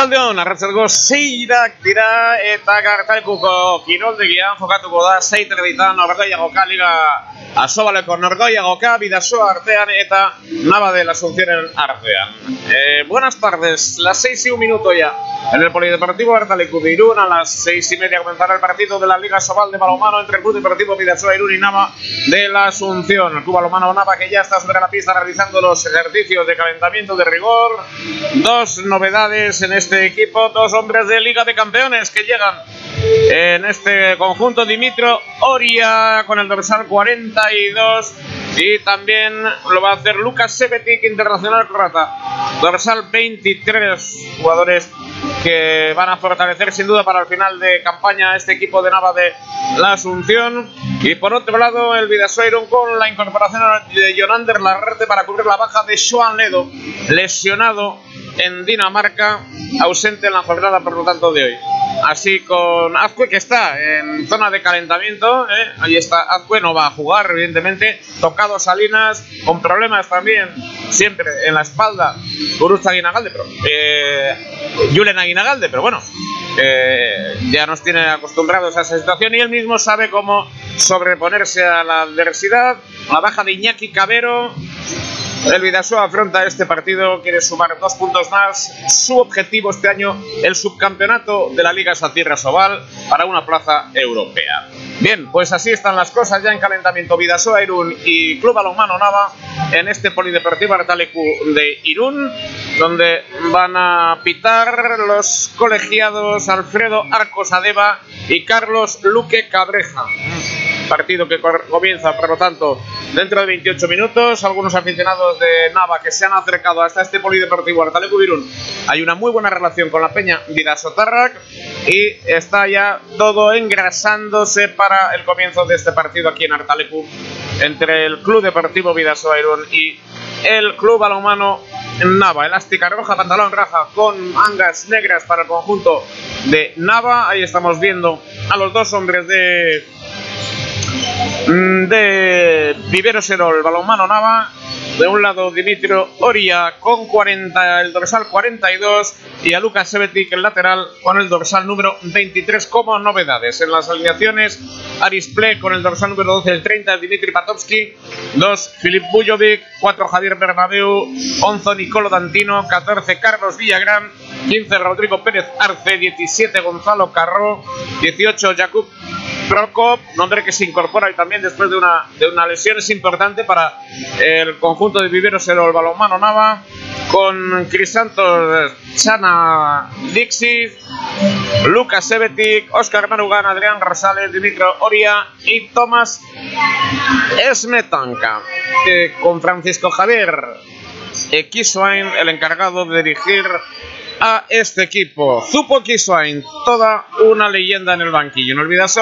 Arratsaldeon, arratsaldeko seirak dira eta gartalekuko kiroldegian jokatuko da seiter ditan norgoiagoka liga asobaleko norgoiagoka bidasoa artean eta nava de la Asunciónen artean. Eh, buenas tardes, las seis y un minuto ya. En el Polideportivo Bertalecu de Irún a las seis y media comenzará el partido de la Liga Sobal de Balomano entre el Club Deportivo Vidasoa Irún y Nava de la Asunción. El Club Balomano Nava que ya está sobre la pista realizando los ejercicios de calentamiento de rigor. Dos novedades en este equipo, dos hombres de Liga de Campeones que llegan en este conjunto. Dimitro Oria con el dorsal 42 y también lo va a hacer Lucas Sebetic, internacional croata. Dorsal 23 jugadores que van a fortalecer sin duda para el final de campaña este equipo de Nava de la Asunción. Y por otro lado, el Vidasoiron con la incorporación de Jonander Larrete para cubrir la baja de Joan Ledo, lesionado en Dinamarca, ausente en la jornada por lo tanto de hoy. Así con Azcue que está en zona de calentamiento, ¿eh? ahí está Azcue, no va a jugar evidentemente, tocado Salinas, con problemas también siempre en la espalda, Uruza Aguinagalde, pero eh, Julen Aguinagalde, pero bueno, eh, ya nos tiene acostumbrados a esa situación y él mismo sabe cómo sobreponerse a la adversidad, la baja de Iñaki Cabero, el Vidasoa afronta este partido, quiere sumar dos puntos más. Su objetivo este año, el subcampeonato de la Liga Satierra Sobal para una plaza europea. Bien, pues así están las cosas ya en calentamiento Vidasoa Irún y Club Balonmano Nava en este polideportivo Artalecu de Irún, donde van a pitar los colegiados Alfredo Arcos Adeba y Carlos Luque Cabreja partido que comienza, por lo tanto, dentro de 28 minutos. Algunos aficionados de Nava que se han acercado hasta este polideportivo Artalecu Irún. Hay una muy buena relación con la peña Vidasotarrak y está ya todo engrasándose para el comienzo de este partido aquí en Artalecu entre el Club Deportivo Vidasoa Irún y el Club Balonmano Nava. Elástica roja, pantalón raja con mangas negras para el conjunto de Nava. Ahí estamos viendo a los dos hombres de de Vivero Serol, balonmano Nava. De un lado Dimitrio Oria con 40, el dorsal 42 y a Lucas Sebetic el lateral con el dorsal número 23 como novedades. En las alineaciones Arisple con el dorsal número 12 el 30 Dimitri Patovsky, 2 Filip Bujovic, 4 Javier Bernabeu, 11 Nicolo Dantino, 14 Carlos Villagrán, 15 Rodrigo Pérez Arce, 17 Gonzalo Carro, 18 Jakub Prokop, nombre que se incorpora y también después de una, de una lesión. Es importante para el conjunto de Viveros el balonmano Nava, con Crisantos Chana Dixit, Lucas Sebetic, Oscar Marugan, Adrián Rosales, Dimitro Oria y Tomás Esmetanca, que con Francisco Javier Equiswain el encargado de dirigir a este equipo. Zupo Equiswain, toda una leyenda en el banquillo. No olvides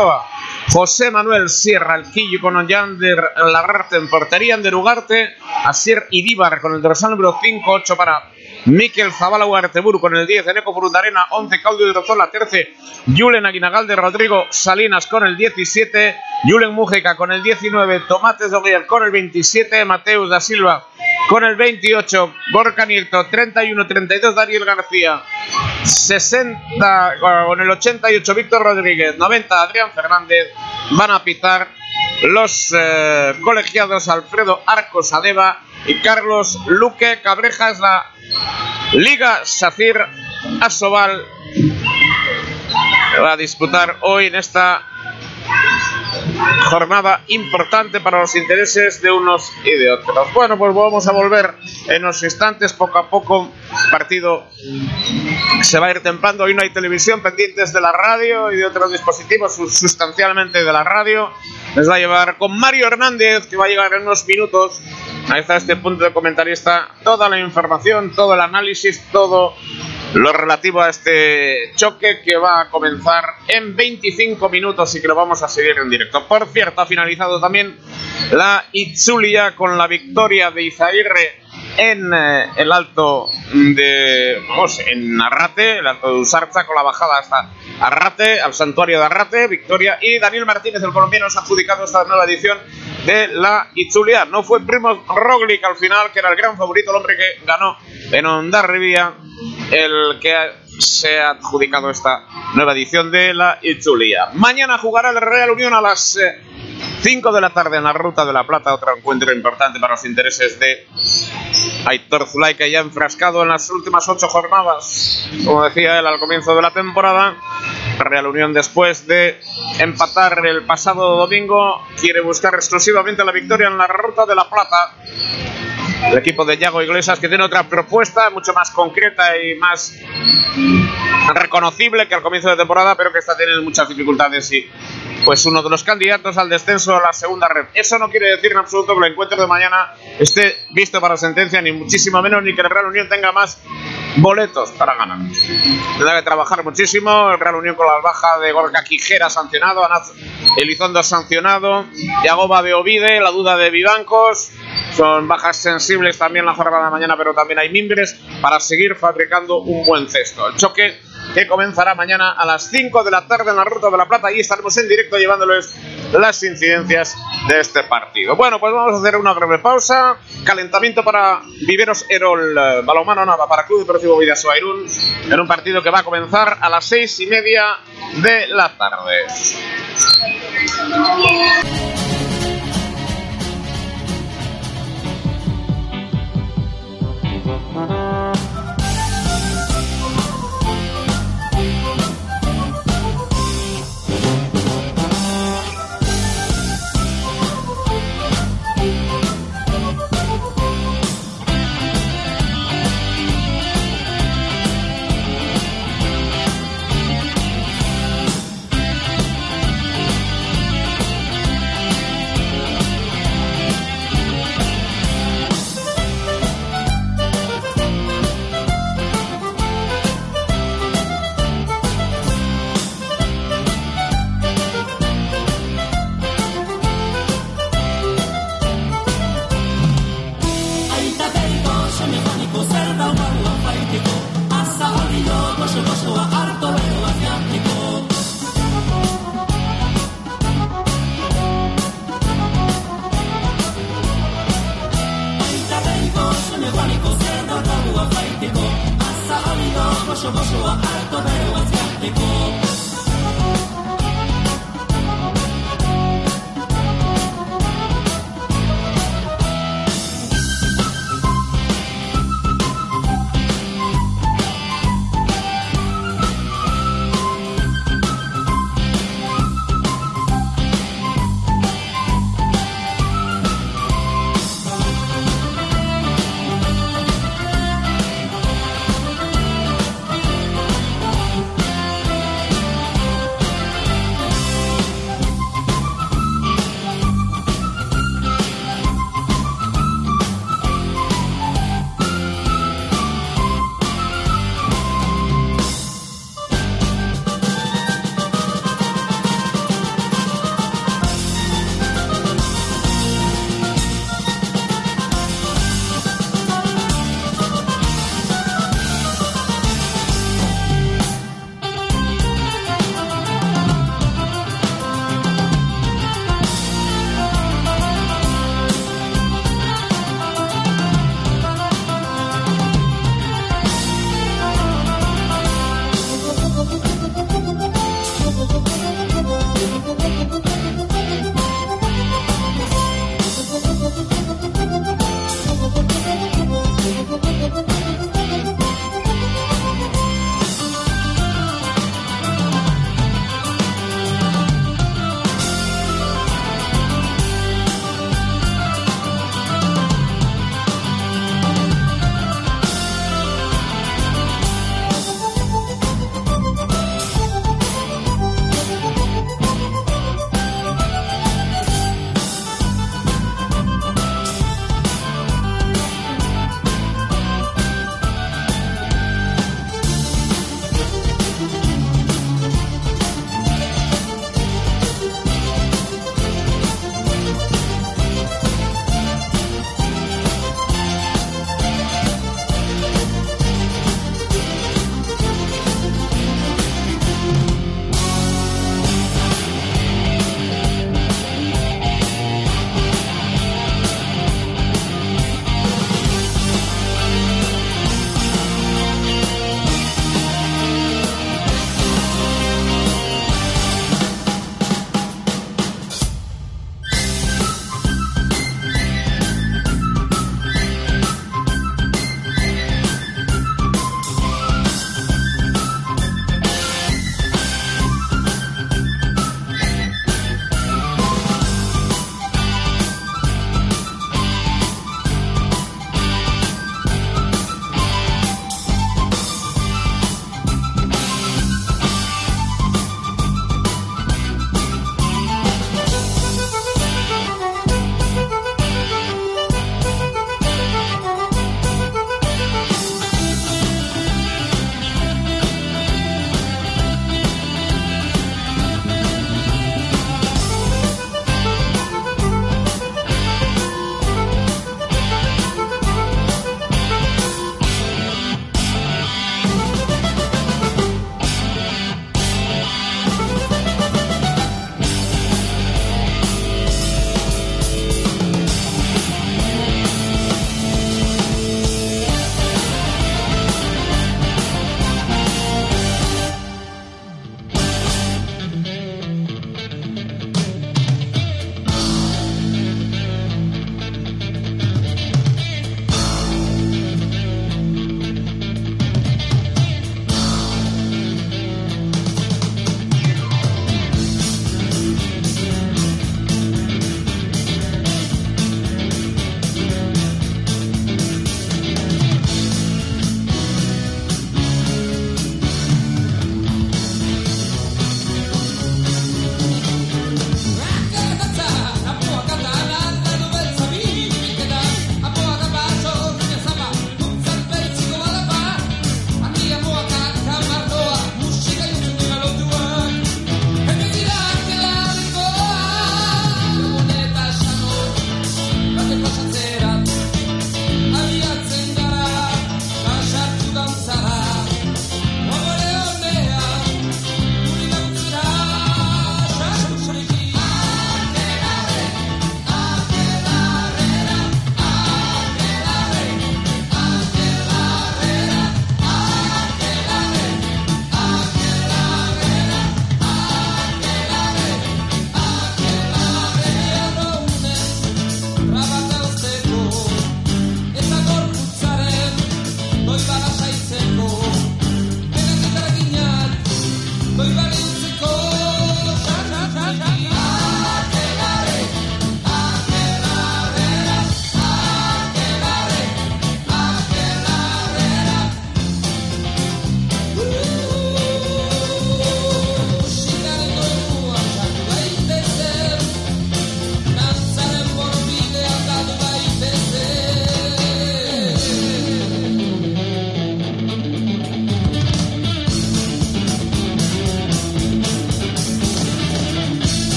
José Manuel Sierra Alquillo con Ollander Lagrarte en portería, de Ugarte, Asier Idíbar con el dorsal número 5, 8 para Miquel Zabala Huartebur con el 10, Eneco Furundarena, 11, Claudio de Rozola, 13, Julen Aguinagalde, Rodrigo Salinas con el 17, Julen Mujica con el 19, Tomates Oguier con el 27, Mateus da Silva con el 28, Gorka Nieto, 31-32, Daniel García, 60 con el 88, Víctor Rodríguez, 90, Adrián Fernández, van a pitar los eh, colegiados Alfredo Arcos Adeva y Carlos Luque Cabrejas, la Liga Safir Asobal va a disputar hoy en esta jornada importante para los intereses de unos y de otros. Bueno, pues vamos a volver en los instantes, poco a poco. Partido se va a ir templando. Hoy no hay televisión pendientes de la radio y de otros dispositivos, sustancialmente de la radio. Les va a llevar con Mario Hernández, que va a llegar en unos minutos. Ahí está este punto de comentarista. Toda la información, todo el análisis, todo lo relativo a este choque que va a comenzar en 25 minutos y que lo vamos a seguir en directo. Por cierto, ha finalizado también la Itzulia con la victoria de Izaguirre en eh, el alto de, vamos, en Arrate, el alto de Usarza, con la bajada hasta Arrate, al santuario de Arrate, victoria. Y Daniel Martínez, el colombiano, se ha adjudicado esta nueva edición de la Itzulia. No fue Primo Roglic al final, que era el gran favorito, el hombre que ganó en Ondarribia el que se ha adjudicado esta nueva edición de la Itzulia. Mañana jugará el Real Unión a las 5 eh, de la tarde en la Ruta de la Plata, otro encuentro importante para los intereses de Aitor Zulay, que ya enfrascado en las últimas 8 jornadas, como decía él al comienzo de la temporada. Real Unión después de empatar el pasado domingo quiere buscar exclusivamente la victoria en la Ruta de la Plata el equipo de Yago Iglesias que tiene otra propuesta mucho más concreta y más reconocible que al comienzo de temporada, pero que está teniendo muchas dificultades y pues uno de los candidatos al descenso a la segunda red. Eso no quiere decir en absoluto que el encuentro de mañana esté visto para sentencia, ni muchísimo menos, ni que el Real Unión tenga más boletos para ganar. Tendrá que trabajar muchísimo. El Real Unión con la baja de Gorka Quijera sancionado, Anaz Elizondo sancionado, Yagoba de Ovide, la duda de Vivancos. Son bajas sensibles también la jornada de mañana, pero también hay mimbres para seguir fabricando un buen cesto. El choque que comenzará mañana a las 5 de la tarde en la Ruta de la Plata y estaremos en directo llevándoles las incidencias de este partido. Bueno, pues vamos a hacer una breve pausa. Calentamiento para Viveros Erol eh, Balomano Nava para Club Deportivo Vidasoa Irún en un partido que va a comenzar a las 6 y media de la tarde. Bosho, Bosho, Alto, Bero, Asiático.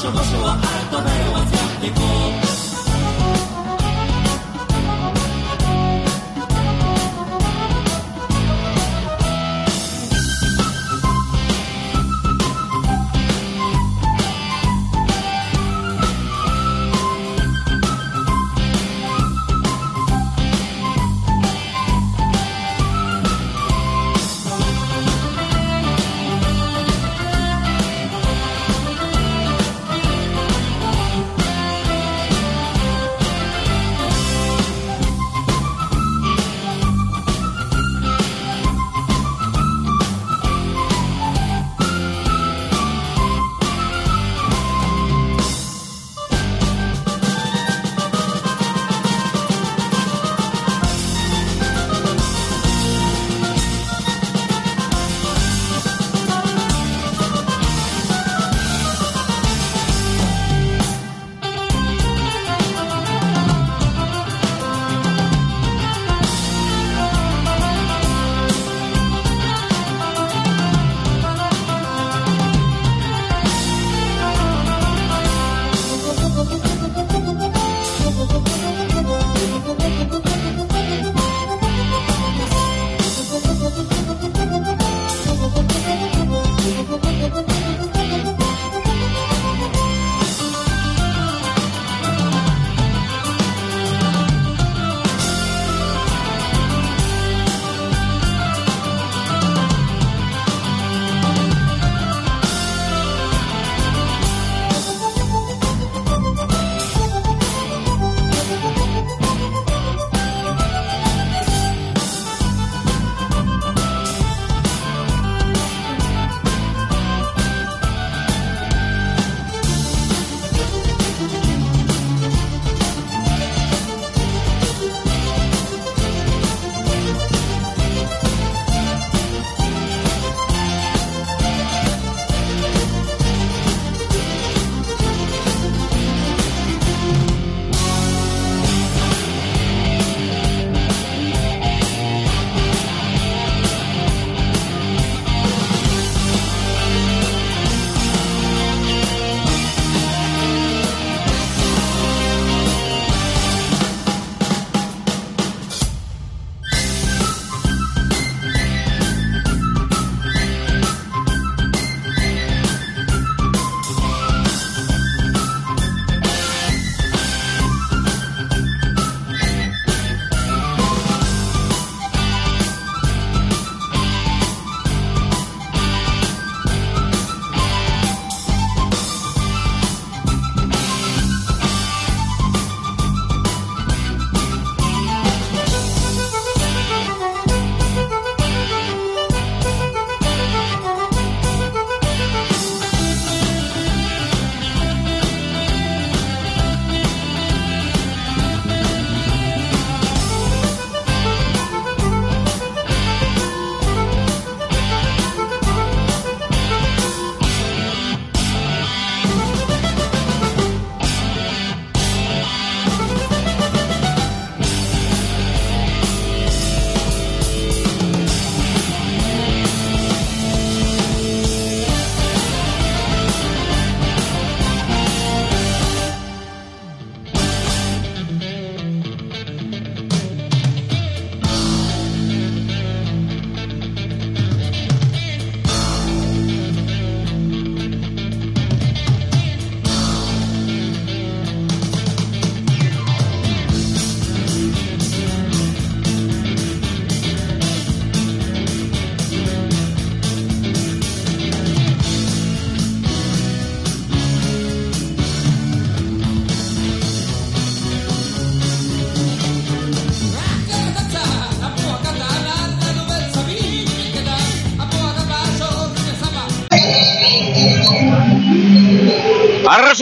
什么是我耳朵没有我听过。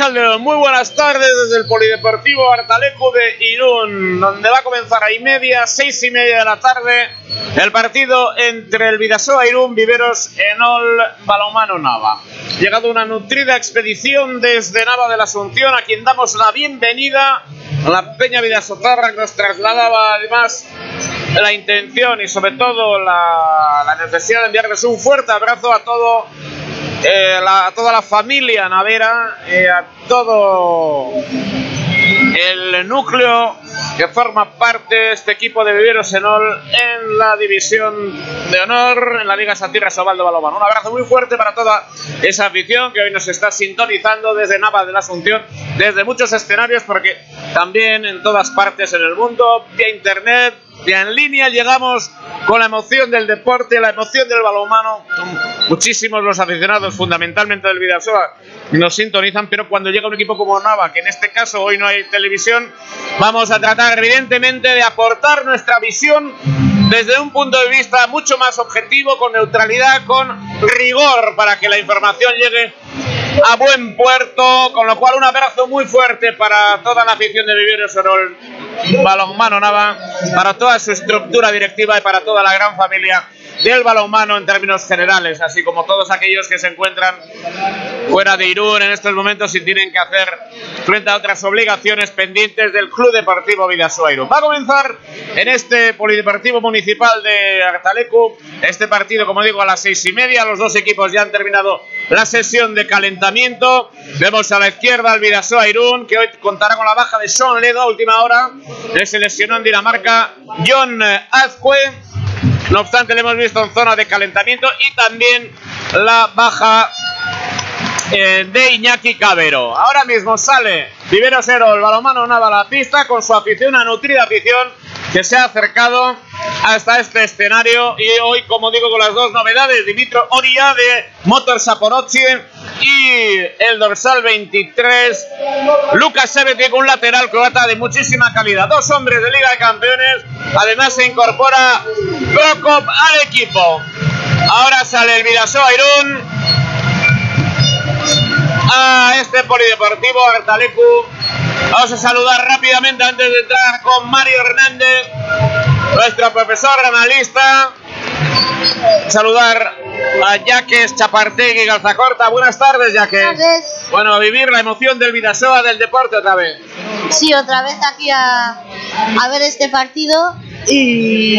Muy buenas tardes desde el Polideportivo Artaleco de Irún, donde va a comenzar a y media, seis y media de la tarde, el partido entre el Vidasoa Irún, Viveros, Enol, Balomano Nava. Llegado una nutrida expedición desde Nava de la Asunción, a quien damos la bienvenida. La Peña Vidasotarra nos trasladaba además la intención y sobre todo la, la necesidad de enviarles un fuerte abrazo a todo eh, la- a toda la familia Navera, eh, a todo el núcleo que forma parte este equipo de Viveros Enol en la división de honor en la Liga Satira Sobaldo Balomano. Un abrazo muy fuerte para toda esa afición que hoy nos está sintonizando desde Nava de la Asunción, desde muchos escenarios, porque también en todas partes en el mundo, vía internet, vía en línea, llegamos con la emoción del deporte, la emoción del balonmano. Muchísimos los aficionados, fundamentalmente del Vidasoa, nos sintonizan, pero cuando llega un equipo como Nava, que en este caso hoy no hay televisión, vamos a tratar evidentemente de aportar nuestra visión desde un punto de vista mucho más objetivo, con neutralidad, con rigor, para que la información llegue a buen puerto, con lo cual un abrazo muy fuerte para toda la afición de Viveros Orol. Balonmano Nava, para toda su estructura directiva y para toda la gran familia del balonmano en términos generales, así como todos aquellos que se encuentran fuera de Irún en estos momentos y tienen que hacer frente a otras obligaciones pendientes del Club Deportivo Vidasoa Irún. Va a comenzar en este Polideportivo Municipal de Artalecu este partido, como digo, a las seis y media. Los dos equipos ya han terminado la sesión de calentamiento. Vemos a la izquierda al Vidasoa Irún, que hoy contará con la baja de Sean Ledo última hora. Le se lesionó en Dinamarca John Azcue. No obstante, le hemos visto en zona de calentamiento y también la baja eh, de Iñaki Cabero. Ahora mismo sale Vivero Cero, el balomano Nava a la pista con su afición, una nutrida afición que se ha acercado hasta este escenario y hoy, como digo, con las dos novedades, Dimitro Oria de Motor Saporozzi y el dorsal 23, Lucas Sebeti un lateral croata de muchísima calidad. Dos hombres de Liga de Campeones, además se incorpora Prokop al equipo. Ahora sale el Vidasoa Irún, a este polideportivo Artalecu. Vamos a saludar rápidamente antes de entrar con Mario Hernández, nuestro profesor analista. Saludar a Jaques Chapartegui Galzacorta. Buenas tardes, Jaques. Buenas tardes. Bueno, a vivir la emoción del Vidasoa del deporte otra vez. Sí, otra vez aquí a, a ver este partido y,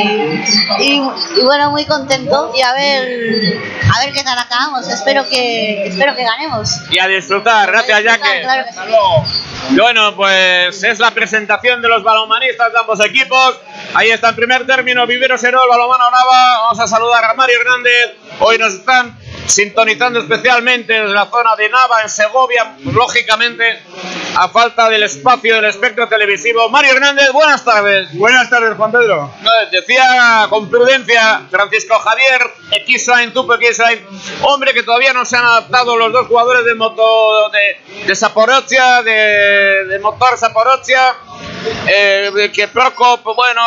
y, y bueno, muy contento y a ver a ver qué tal acabamos. Espero que espero que ganemos. Y a disfrutar. Gracias, disfrutar, Jaques. claro que Hasta sí. luego. Bueno, pues es la presentación de los balonmanistas de ambos equipos. Ahí está en primer término Vivero Serol, Balomano Nava. Vamos a saludar a Mario Hernández. Hoy nos están sintonizando especialmente desde la zona de Nava, en Segovia, lógicamente, a falta del espacio del espectro televisivo. Mario Hernández, buenas tardes. Buenas tardes, Juan Pedro. No, Decía con prudencia Francisco Javier Equisain, Tupo Equisain, hombre que todavía no se han adaptado los dos jugadores de moto de, de Saporozia, de, de motor Saporozia, eh, que Prokop, bueno,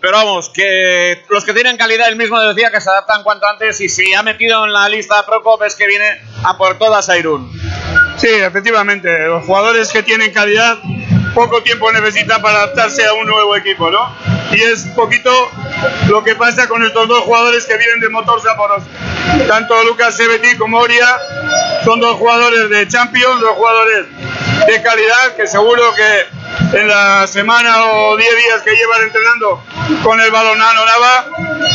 pero vamos, que los que tienen calidad, él mismo decía que se adaptan cuanto antes y si ha metido en la lista a Prokop es que viene a por todas a Irún. Sí, efectivamente, los jugadores que tienen calidad poco tiempo necesitan para adaptarse a un nuevo equipo, ¿no? Y es poquito lo que pasa con estos dos jugadores que vienen de Motor Saporos. Tanto Lucas Sebeti como Oria son dos jugadores de Champions, dos jugadores de calidad que seguro que en la semana o 10 días que llevan entrenando con el balonano Nava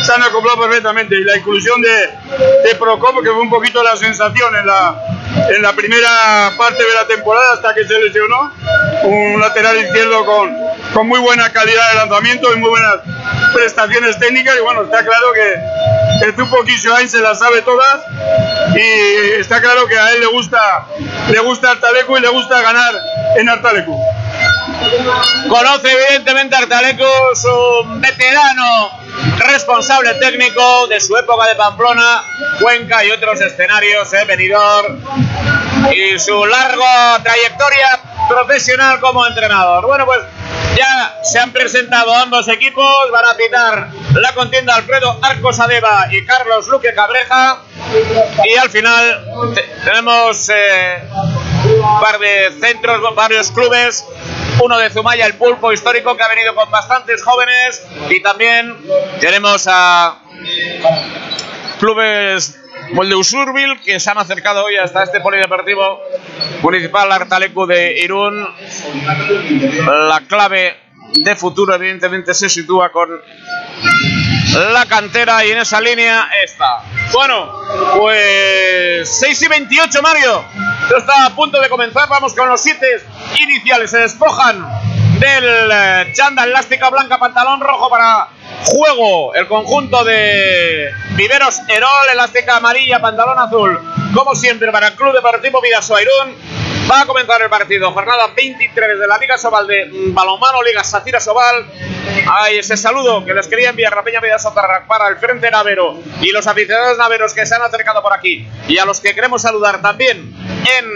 se han acoplado perfectamente. Y la inclusión de, de Procop que fue un poquito la sensación en la, en la primera parte de la temporada hasta que se lesionó un lateral izquierdo con, con muy buena calidad de lanzamiento y muy buenas prestaciones técnicas. Y bueno está claro que el Tupo Kishoain se las sabe todas y está claro que a él le gusta le gusta Artalecu y le gusta ganar en Artalecu Conoce evidentemente a su veterano responsable técnico de su época de Pamplona, Cuenca y otros escenarios, eh, Benidorm, y su larga trayectoria profesional como entrenador. Bueno, pues ya se han presentado ambos equipos, van a pitar la contienda Alfredo Arcos Adeba y Carlos Luque Cabreja, y al final te- tenemos... eh, un par de centros, varios clubes. Uno de Zumaya, el pulpo histórico, que ha venido con bastantes jóvenes. Y también tenemos a clubes como el de Usurbil, que se han acercado hoy hasta este polideportivo municipal Artalecu de Irún. La clave de futuro, evidentemente, se sitúa con la cantera y en esa línea está. Bueno, pues 6 y 28, Mario. Está a punto de comenzar. Vamos con los 7 iniciales. Se despojan del eh, chanda elástica blanca, pantalón rojo para juego. El conjunto de Viveros Herol, elástica amarilla, pantalón azul. Como siempre, para el Club Deportivo Vidasoa Irún. Va a comenzar el partido, jornada 23 de la Liga Sobal de Balonmano, Liga Sacira Sobal. Hay ese saludo que les quería enviar la Peña Vida Sotarrac para el Frente Navero y los aficionados naveros que se han acercado por aquí. Y a los que queremos saludar también en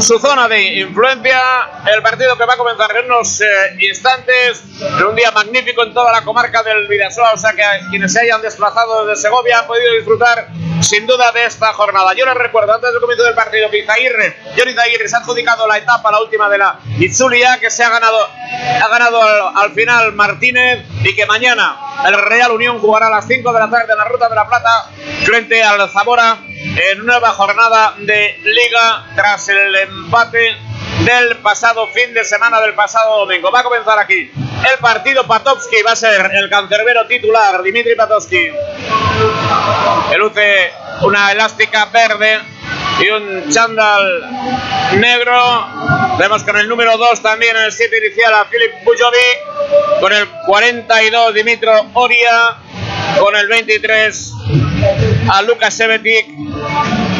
su zona de influencia. El partido que va a comenzar en unos eh, instantes. En un día magnífico en toda la comarca del Vidasoa. O sea que quienes se hayan desplazado desde Segovia han podido disfrutar sin duda de esta jornada. Yo les recuerdo antes del comienzo del partido que Izaguirre, Johnny Izaguirre se ha adjudicado la etapa, la última de la Itzulia, que se ha ganado, ha ganado al, al final Martínez y que mañana el Real Unión jugará a las 5 de la tarde en la Ruta de la Plata frente al Zamora en nueva jornada de Liga tras el empate del pasado fin de semana del pasado domingo. Va a comenzar aquí el partido Patovsky, va a ser el cancerbero titular, Dimitri Patovsky. Que luce una elástica verde y un chándal negro. Vemos con el número 2 también en el 7 inicial a Filip Bujovic. Con el 42 Dimitro Oria. Con el 23 a Lucas Sevetic.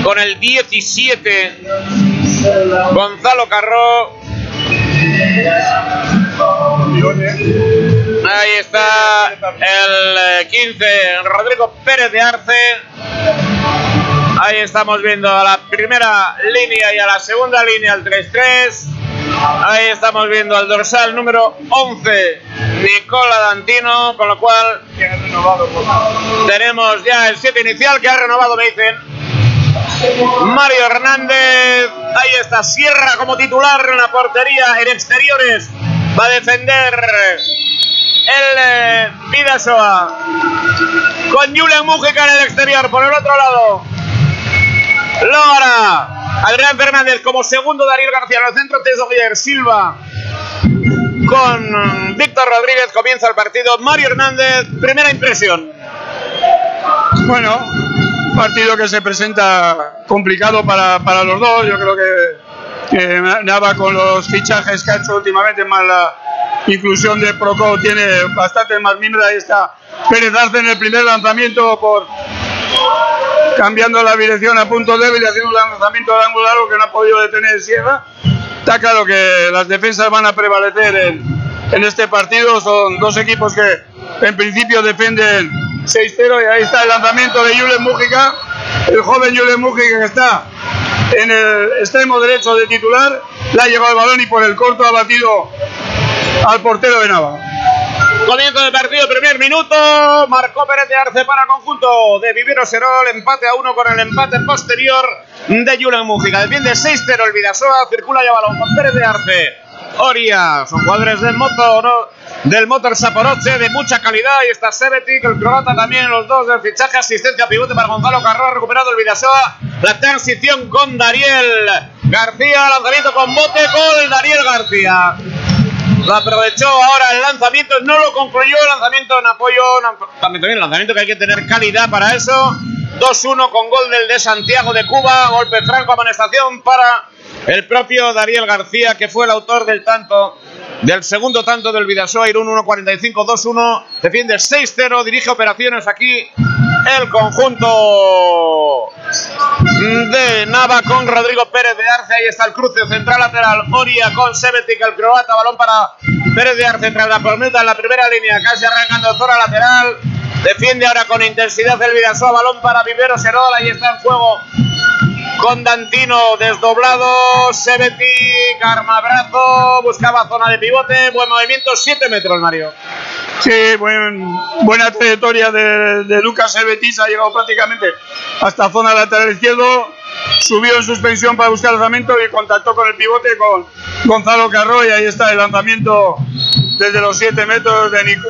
Con el 17 Gonzalo Carro. Ahí está el eh, 15, Rodrigo Pérez de Arce. Ahí estamos viendo a la primera línea y a la segunda línea el 3-3. Ahí estamos viendo al dorsal número 11, Nicola Dantino, con lo cual tenemos ya el 7 inicial que ha renovado, me dicen. Mario Hernández, ahí está Sierra como titular en la portería en exteriores. Va a defender el eh, Vidasoa con Julian Mújica en el exterior. Por el otro lado, Lora, Adrián Fernández como segundo, Darío García en el centro, Teso Silva con Víctor Rodríguez. Comienza el partido. Mario Hernández, primera impresión. Bueno, partido que se presenta complicado para, para los dos. Yo creo que, que Nava con los fichajes que ha hecho últimamente, más la inclusión de Proco, tiene bastante más miembros. Ahí está Pérez Arce en el primer lanzamiento por cambiando la dirección a punto débil y haciendo un lanzamiento de ángulo largo que no ha podido detener Sierra. Está claro que las defensas van a prevalecer en, este partido. Son dos equipos que en principio defienden 6-0 y ahí está el lanzamiento de Julen Mújica, el joven Julen Mújica que está en el extremo derecho de titular, le ha llevado el balón y por el corto ha batido al portero de Nava. Comienzo del partido, primer minuto. Marcó Pérez de Arce para conjunto de Vivero Serol. Empate a uno con el empate posterior de Julen Mújica. Defiende 6-0 el Vidasoa. Circula ya balón con Pérez de Arce. Oria, son jugadores del motor, ¿no? del motor Saporoche de mucha calidad. Y está Sevetic, el croata también, los dos del fichaje, asistencia pivote para Gonzalo Carro, ha recuperado el Vidasoa. La transición con Dariel García, lanzamiento con bote, gol Dariel García. Lo aprovechó ahora el lanzamiento, no lo concluyó, el lanzamiento en apoyo, también, también lanzamiento que hay que tener calidad para eso. 2-1 con gol del de Santiago de Cuba, golpe franco, amonestación para el propio Dariel García, que fue el autor del tanto, del segundo tanto del Vidasoa Irún 1-45-2-1, defiende 6-0, dirige operaciones aquí el conjunto de Nava con Rodrigo Pérez de Arce. Ahí está el cruce central lateral. Oria con Sevetic, el croata. Balón para Pérez de Arce tras la prometa en la primera línea. Casi arrancando zona lateral. Defiende ahora con intensidad el Vidasoa. Balón para Vivero Serol. Ahí está en juego con Dantino desdoblado. Sevetic, arma brazo. Buscaba zona de pivote. Buen movimiento. 7 metros, Mario. Sí, buen, buena trayectoria de, de Lucas Servetis, ha llegado prácticamente hasta zona lateral izquierdo. subió en suspensión para buscar lanzamiento y contactó con el pivote con Gonzalo Carro y ahí está el lanzamiento desde los 7 metros de Nico,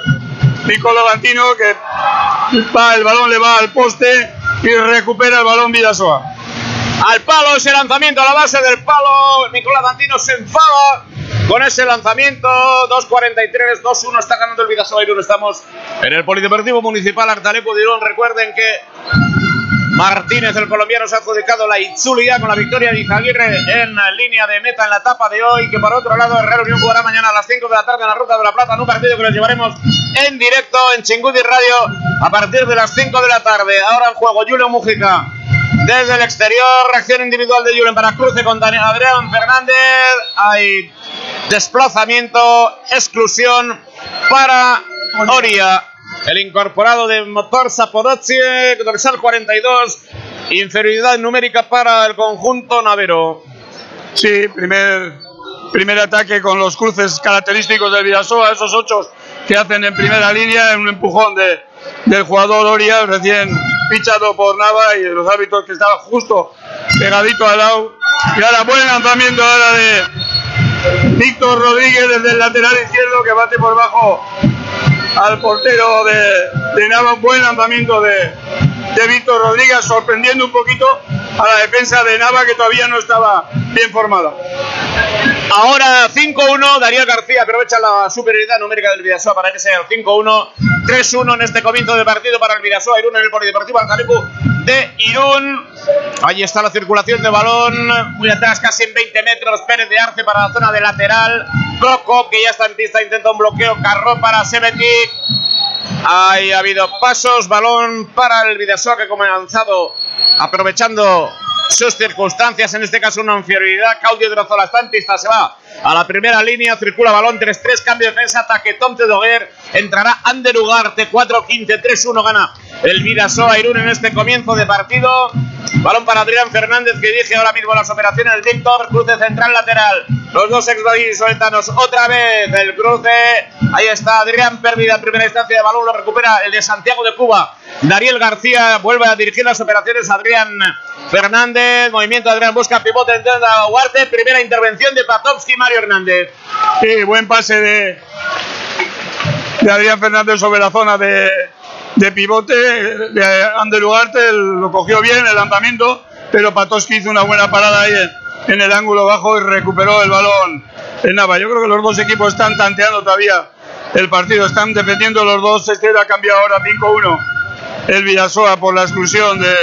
Nicolo Gantino que el balón le va al poste y recupera el balón Vidasoa. Al palo ese lanzamiento a la base del palo. Nicolás Dantino se enfada con ese lanzamiento. 2.43, 2-1 está ganando el Vidasoa. Estamos en el Polideportivo Municipal Artaleco de. Recuerden que Martínez, el colombiano, se ha adjudicado la Itzulia con la victoria de Izaguirre en línea de meta en la etapa de hoy. Que por otro lado, Herrera Unión jugará mañana a las 5 de la tarde en la Ruta de la Plata. En un partido que les llevaremos en directo en Chingudi Radio a partir de las 5 de la tarde. Ahora en juego Julio Mujica desde el exterior. Reacción individual de Julen para cruce con Daniel Adrián Fernández. Hay desplazamiento, exclusión para Oria. El incorporado de motor Sapodotzie, dorsal 42. Inferioridad numérica para el conjunto navero. Sí, primer, primer ataque con los cruces característicos del Vidasoa, esos ocho que hacen en primera línea, en un empujón de, del jugador Oria, recién fichado por Nava y los árbitros que estaba justo pegadito al lado. Y ahora buen lanzamiento ahora de Víctor Rodríguez desde el lateral izquierdo que bate por bajo al portero de, de Nava. Buen lanzamiento de, de Víctor Rodríguez, sorprendiendo un poquito a la defensa de Nava que todavía no estaba bien formada. Ahora 5-1, Darío García aprovecha la superioridad numérica del Vidasoa para que sea el 5-1, 3-1 en este comienzo de partido para el Vidasoa Irún en el Polideportivo Alcalecu de Irún. Ahí está la circulación de balón, muy atrás, casi en 20 metros, Pérez de Arce para la zona de lateral, Coco que ya está en pista, intenta un bloqueo, Carró para Sebetic. Ahí ha habido pasos, balón para el Vidasoa que ha comenzado aprovechando sus circunstancias, en este caso una inferioridad. Claudio Drozola está en pista, se va a la primera línea, circula balón 3-3, cambio de defensa, ataque Tom Tedoguer, entrará Ander Ugarte, 4-15, 3-1 gana el Vidasoa Irún en este comienzo de partido. Balón para Adrián Fernández que dirige ahora mismo las operaciones Víctor, cruce central lateral. Los dos ex sueltanos otra vez el cruce. Ahí está Adrián, pérdida en primera instancia de balón, lo recupera el de Santiago de Cuba. Dariel García vuelve a dirigir las operaciones. Adrián Fernández, movimiento Adrián busca pivote, entrada Huarte, primera intervención de Patovsky Mario Hernández. Sí, buen pase de, Adrián Fernández sobre la zona de, pivote de Ander Ugarte, lo cogió bien el lanzamiento, pero Patoski hizo una buena parada ahí en, el ángulo bajo y recuperó el balón en Nava. Yo creo que los dos equipos están tanteando todavía el partido, están defendiendo los dos. Este ha cambiado ahora 5-1 el Villasoa por la exclusión de,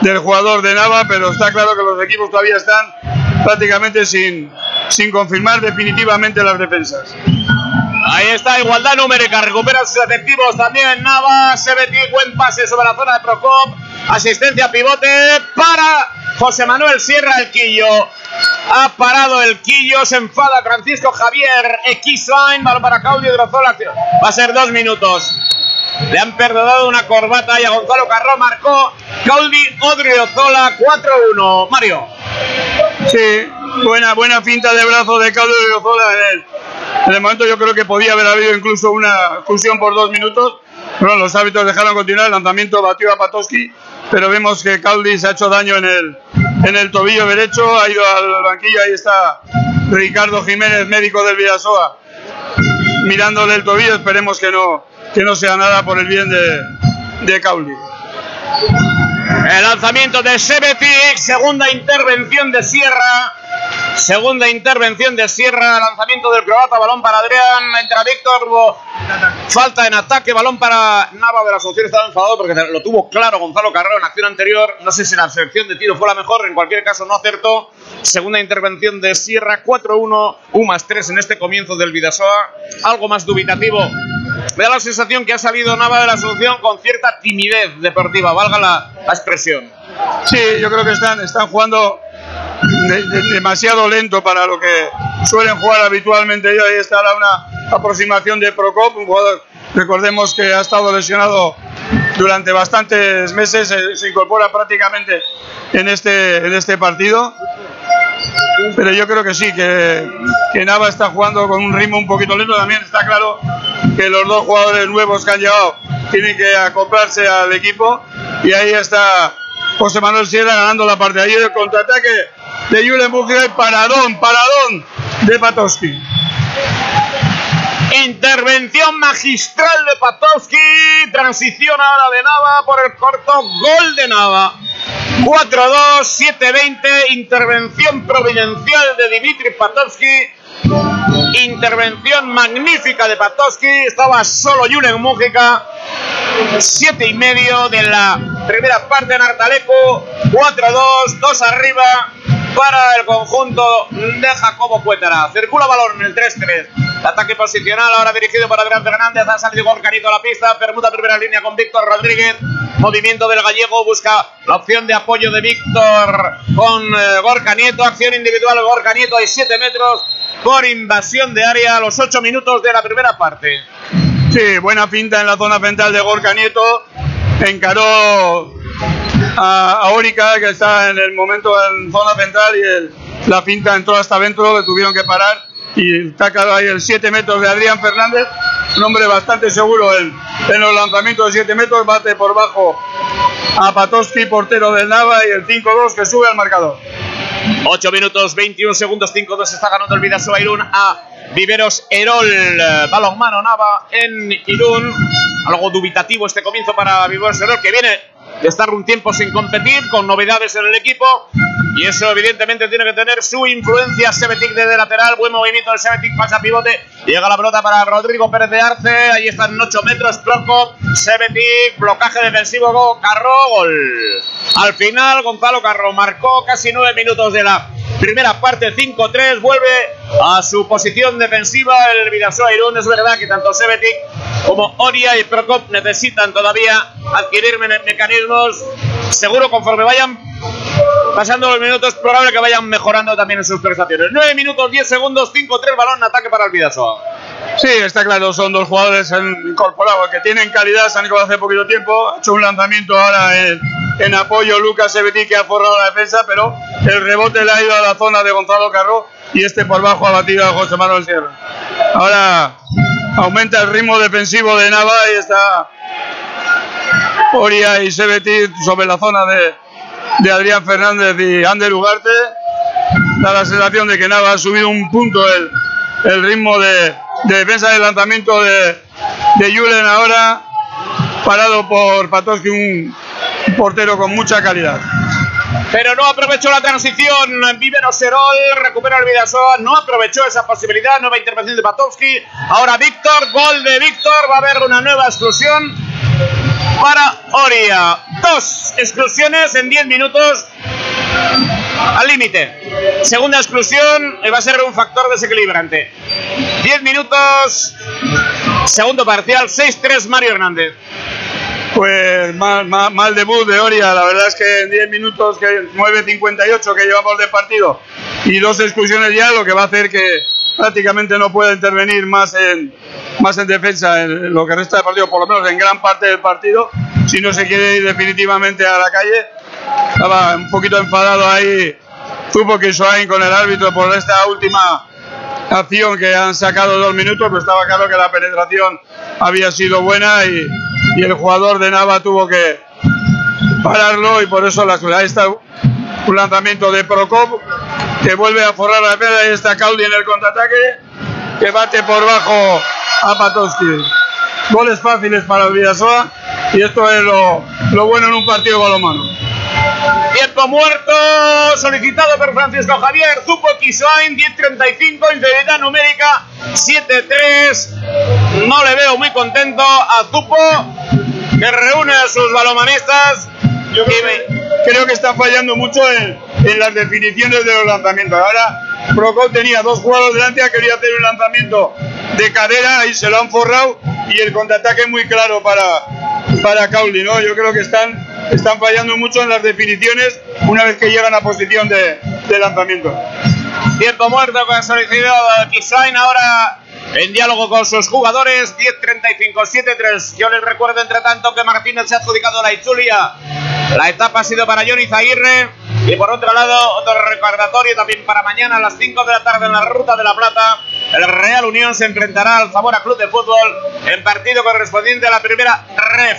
del jugador de Nava, pero está claro que los equipos todavía están prácticamente sin, sin confirmar definitivamente las defensas. Ahí está, igualdad numérica, recupera sus efectivos también Nava, Sebeti, buen pase sobre la zona de Procop, asistencia pivote para José Manuel Sierra el Quillo. Ha parado el Quillo, se enfada Francisco Javier Equisain, balón para Claudio va a ser dos minutos. Le han perdonado una corbata y a Gonzalo Carró marcó Caudi Odriozola 4-1. Mario. Sí, buena, buena finta de brazo de Caudi Odriozola en el, en el momento yo creo que podía haber habido incluso una expulsión por dos minutos. Bueno, los árbitros dejaron continuar, el lanzamiento batió a Patoski, pero vemos que Caldi se ha hecho daño en el, en el tobillo derecho, ha ido al banquillo, ahí está Ricardo Jiménez, médico del Vidasoa, mirándole el tobillo, esperemos que no, que no sea nada por el bien de, de Caldi. El lanzamiento de Sebetic, segunda intervención de Sierra. Segunda intervención de Sierra, lanzamiento del croata, balón para Adrián, entra Víctor, falta en ataque, balón para Nava de la Asunción, estaba enfadado porque lo tuvo claro Gonzalo Carrero en acción anterior, no sé si la selección de tiro fue la mejor, en cualquier caso no acertó, segunda intervención de Sierra, 4-1, 1 más 3 en este comienzo del Vidasoa, algo más dubitativo, me da la sensación que ha salido Nava de la Asunción con cierta timidez deportiva, valga la, la expresión. Sí, yo creo que están, están jugando de, de, demasiado lento para lo que suelen jugar habitualmente. Ahí estará una aproximación de Procop, un jugador, recordemos que ha estado lesionado durante bastantes meses, se, se incorpora prácticamente en este, en este partido. Pero yo creo que sí, que, que Nava está jugando con un ritmo un poquito lento. También está claro que los dos jugadores nuevos que han llegado tienen que acoplarse al equipo. Y ahí está José Manuel Sierra ganando la parte. Ahí el contraataque de Julen y paradón, paradón de Patowski. Intervención magistral de Patowski. Transición ahora de Nava por el corto. Gol de Nava. 4-2, 7-20. Intervención providencial de Dimitri Patowski. Intervención magnífica de Patowski. Estaba solo Julen Mújica. 7 y medio de la primera parte en Artaleco. 4-2, 2 arriba para el conjunto de Jacobo Cuétara. Circula balón en el 3-3. Ataque posicional ahora dirigido por Adrián Fernández. Ha salido Gorcanito a la pista. Permuta primera línea con Víctor Rodríguez. Movimiento del gallego. Busca la opción de apoyo de Víctor con eh, Gorka Nieto. Acción individual de Gorka Nieto. Hay 7 metros por invasión de área a los 8 minutos de la primera parte. Sí, buena pinta en la zona central de Gorka Nieto. Encaró a, a que está en el momento en zona central, y el- la pinta entró hasta adentro, le tuvieron que parar. Y está claro ahí el 7 metros de Adrián Fernández, un hombre bastante seguro en, en los lanzamientos de 7 metros, bate por bajo a Patowski, portero del Nava, y el 5-2 que sube al marcador. 8 minutos 21 segundos 5-2 está ganando el Vidasoa Irún a Viveros Erol balonmano Nava en Irún algo dubitativo este comienzo para Viveros Erol que viene de estar un tiempo sin competir con novedades en el equipo y eso evidentemente tiene que tener su influencia. Sebetic desde lateral buen movimiento del Sebetic pasa pivote llega la pelota para Rodrigo Pérez de Arce ahí están 8 metros Plonco Sebetic blocaje defensivo Carro gol al final Gonzalo Carro marcó casi 9 minutos de la primera parte 5-3 vuelve a su posición defensiva el Vidasoa Irún. Es verdad que tanto Sebetic como Oria y Procop necesitan todavía adquirir me- mecanismos. Seguro conforme vayan pasando los minutos probable que vayan mejorando también en sus prestaciones. 9 minutos 10 segundos 5-3 balón ataque para el Vidasoa Sí, está claro, son dos jugadores incorporados que tienen calidad, han incorporado hace poquito tiempo, ha hecho un lanzamiento ahora en, apoyo Lucas Sebeti que ha forrado la defensa, pero el rebote le ha ido a la zona de Gonzalo Carro y este por bajo ha batido a José Manuel Sierra. Ahora aumenta el ritmo defensivo de Nava y está Oria y Sebeti sobre la zona de, Adrián Fernández y Ander Ugarte. Da la sensación de que Nava ha subido un punto el ritmo de, de defensa del lanzamiento de, de Julen ahora, parado por Patowski, un, portero con mucha calidad. Pero no aprovechó la transición. Vivero Serol recupera el Vidasoa. No aprovechó esa posibilidad. Nueva intervención de Patowski. Ahora Víctor. Gol de Víctor. Va a haber una nueva exclusión para Oria. Dos exclusiones en 10 minutos. Al límite. Segunda exclusión. Va a ser un factor desequilibrante. 10 minutos. Segundo parcial. 6-3 Mario Hernández. Pues mal, mal, mal debut de Oria, la verdad es que en 10 minutos, que 9.58 que llevamos de partido y dos exclusiones ya, lo que va a hacer que prácticamente no pueda intervenir más en, más en defensa en lo que resta de partido, por lo menos en gran parte del partido, si no se quiere ir definitivamente a la calle. Estaba un poquito enfadado ahí Tupo Kiswain con el árbitro por esta última acción que han sacado dos minutos, pero estaba claro que la penetración había sido buena y, y el jugador de Nava tuvo que pararlo y por eso la ahí está un lanzamiento de Procop que vuelve a forrar la pelota y está Caudi en el contraataque que bate por bajo a Patowski. Goles fáciles para el Vidasoa y esto es lo, lo bueno en un partido balomano. Tiempo muerto solicitado por Francisco Javier. Zupo Kisoain, 10.35, inferioridad numérica 7-3. No le veo muy contento a Zupo, que reúne a sus balomanistas. Yo creo que, creo que está fallando mucho en, en las definiciones de los lanzamientos. Ahora Procop tenía dos jugadores delante, querido hacer un lanzamiento de cadera y se lo han forrado y el contraataque muy claro para, para Cauli, ¿no? Yo creo que están, están fallando mucho en las definiciones una vez que llegan a posición de, de lanzamiento. Tiempo muerto que ha solicitado Kisain ahora en diálogo con sus jugadores. 10-35, 7-3. Yo les recuerdo entre tanto que Martínez se ha adjudicado la Itzulia. La etapa ha sido para Johnny Zaguirre. Y por otro lado, otro recordatorio también para mañana a las 5 de la tarde en la Ruta de la Plata. El Real Unión se enfrentará al Zamora Club de Fútbol en partido correspondiente a la primera ref.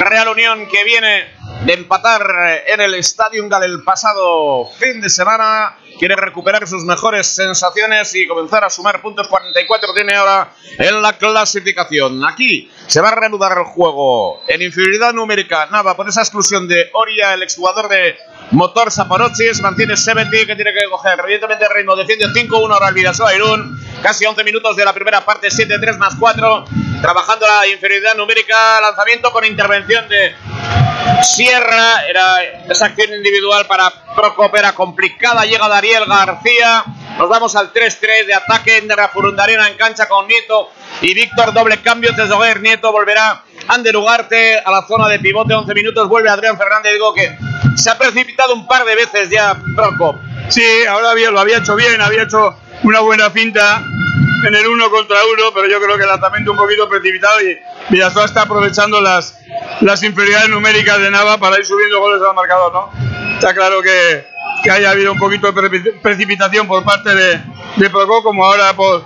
Real Unión que viene de empatar en el Estadio Gal el pasado fin de semana. Quiere recuperar sus mejores sensaciones y comenzar a sumar puntos. 44 tiene ahora en la clasificación. Aquí se va a reanudar el juego en inferioridad numérica. Nava, por esa exclusión de Oria, el exjugador de Motor Saporochis, mantiene 70 que tiene que coger. Evidentemente el ritmo defiende 5-1 ahora el Vidasoa Irún. Casi 11 minutos de la primera parte, 7-3 más 4. Trabajando la inferioridad numérica, lanzamiento con intervención de Sierra. Era esa acción individual para Procop, era complicada. Llega Dariel García. Nos vamos al 3-3 de ataque en Furundarena en cancha con Nieto y Víctor. Doble cambio. Tesoguer Nieto volverá Ander Ugarte a la zona de pivote. 11 minutos. Vuelve Adrián Fernández. Digo que se ha precipitado un par de veces ya Procop. Sí, ahora había, lo había hecho bien, había hecho una buena finta en el uno contra uno, pero yo creo que el lanzamiento un poquito precipitado y Villasoa está aprovechando las, las inferioridades numéricas de Nava para ir subiendo goles al marcador, ¿no? Está claro que, que haya habido un poquito de pre- precipitación por parte de, de Procó, como ahora por,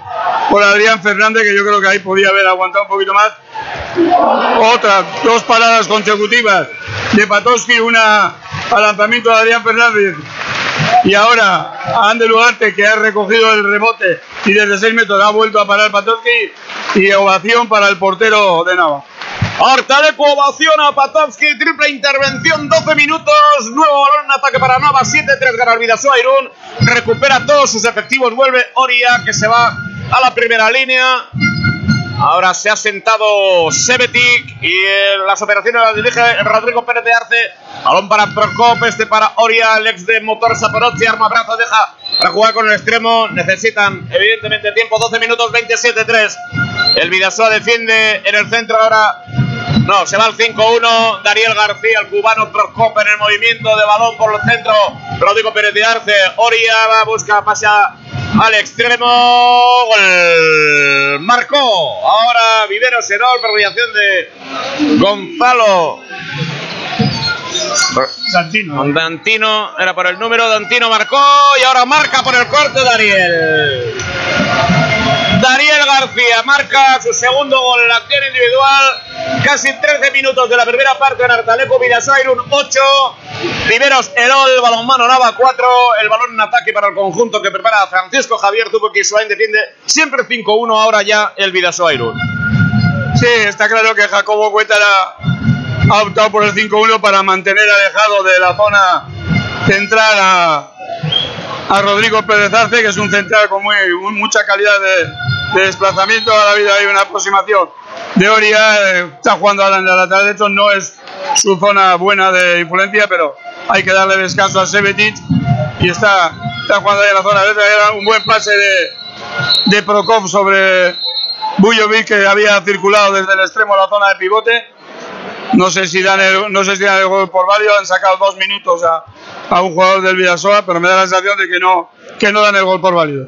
por Adrián Fernández, que yo creo que ahí podía haber aguantado un poquito más. Otras dos paradas consecutivas de Patowski, una al lanzamiento de Adrián Fernández y ahora a Ander que ha recogido el rebote y desde 6 metros ha vuelto a parar Patowski y ovación para el portero de Nava. Artaleco ovaciona a Patovsky, triple intervención, 12 minutos, nuevo balón ataque para Nava, 7-3 gana el Vidasoa recupera todos sus efectivos, vuelve Oria que se va a la primera línea. Ahora se ha sentado Sebetic y eh, las operaciones las dirige Rodrigo Pérez de Arce. Balón para Procop, este para Oria, el ex de Motor Saporozzi, arma brazo, deja para jugar con el extremo. Necesitan evidentemente tiempo, 12 minutos, 27-3. El Vidasoa defiende en el centro ahora. No, se va al 5-1. Dariel García, el cubano Procop en el movimiento de balón por el centro. Rodrigo Pérez de Arce. Oria va, busca, pasa al extremo. Gol. Marcó. Ahora Vivero Serol por mediación de Gonzalo. Santino. Dantino era por el número, Dantino marcó y ahora marca por el cuarto Dariel. Dariel García marca su segundo gol en la acción individual. Casi 13 minutos de la primera parte en Artaleco, Vidasoa un 8. Riveros Erol, balonmano Nava 4. El balón en ataque para el conjunto que prepara Francisco Javier Tupo Kisuain defiende siempre 5-1. Ahora ya el Vidasoa Irún. Sí, está claro que Jacobo Cuétara ha optado por el 5-1 para mantener alejado de la zona central a, a Rodrigo Pérez Arce, que es un central con muy- mucha calidad de, de desplazamiento. Ahora ha habido ahí una aproximación de Oria, eh, está jugando ahora en la lateral derecho, no es su zona buena de influencia, pero hay que darle descanso a Sebetic y está, está jugando ahí en la zona derecha. Era un buen pase de, de Prokop sobre Bujovic que había circulado desde el extremo a la zona de pivote. No sé si dan el, no sé si dan el gol por válido, han sacado dos minutos a, a un jugador del Vidasoa, pero me da la sensación de que no, que no dan el gol por válido.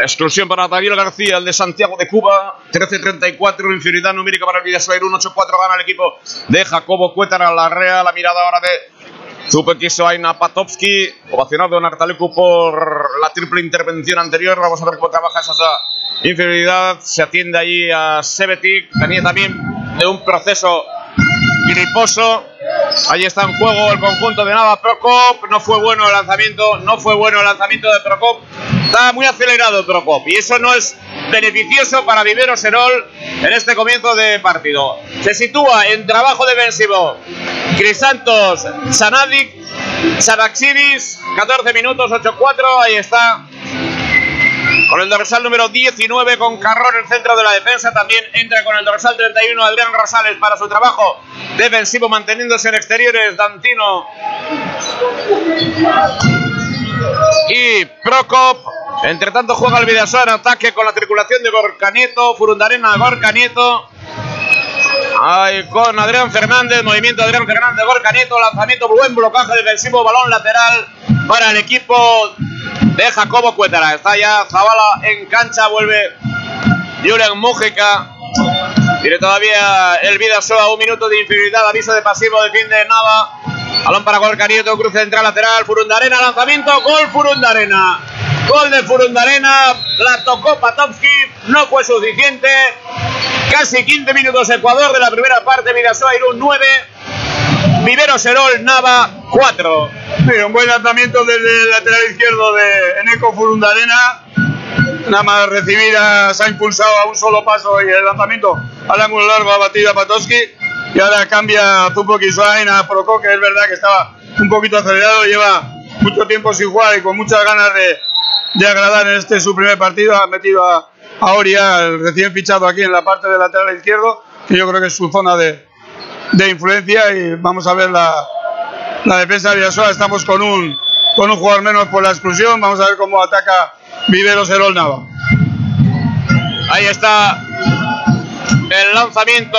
Exclusión para Daniel García, el de Santiago de Cuba. 13-34, inferioridad numérica para el Vidasoa Irún. 8-4 gana el equipo de Jacobo Cuétara. La rea, la mirada ahora de Super Kisoaina Patovsky. Ovacionado en Artalecu por la triple intervención anterior. Vamos a ver cómo trabaja esa inferioridad. Se atiende allí a Sebetic. Tenía también de un proceso griposo. Ahí está en juego el conjunto de Nava Procop. No fue bueno el lanzamiento, no fue bueno el lanzamiento de Procop. Está muy acelerado Procop y eso no es beneficioso para Vivero Serol en este comienzo de partido. Se sitúa en trabajo defensivo Crisantos Sanadic, Saraxidis, 14 minutos, 8-4. Ahí está con el dorsal número 19 con Carrón en el centro de la defensa. También entra con el dorsal 31 Adrián Rosales para su trabajo defensivo manteniéndose en exteriores. Dantino y Procop. Entre tanto juega el Vidasoa en ataque con la circulación de Gorka Nieto, Furundarena, Gorka Nieto. Ahí con Adrián Fernández, movimiento Adrián Fernández, Gorka Nieto, lanzamiento, buen blocaje defensivo, balón lateral para el equipo de Jacobo Cuétara. Está ya Zavala en cancha, vuelve Julen Mújica. Tiene todavía el Vidasoa un minuto de inferioridad, aviso de pasivo, defiende Nava. Balón para Gorka Nieto, cruce central lateral, Furundarena, lanzamiento, gol Furundarena. Gol de Furundarena, la tocó Patovsky, no fue suficiente. Casi 15 minutos Ecuador de la primera parte, Vidasoa Irún 9. Vivero Serol, Nava 4. Sí, un buen lanzamiento desde el lateral izquierdo de Eneco Furundarena. Nada más recibida, se ha impulsado a un solo paso y el lanzamiento al ángulo largo ha batido a Patoski. Y ahora cambia Zupo Kiswain a Proco, que es verdad que estaba un poquito acelerado, lleva mucho tiempo sin jugar y con muchas ganas de, de agradar en este su primer partido. Ha metido a, a Oria, el recién fichado aquí en la parte del lateral izquierdo, que yo creo que es su zona de, de influencia. Y vamos a ver la, la defensa de Villasoa. Estamos con un, con un jugador menos por la exclusión. Vamos a ver cómo ataca Viveros Herol Nava. Ahí está el lanzamiento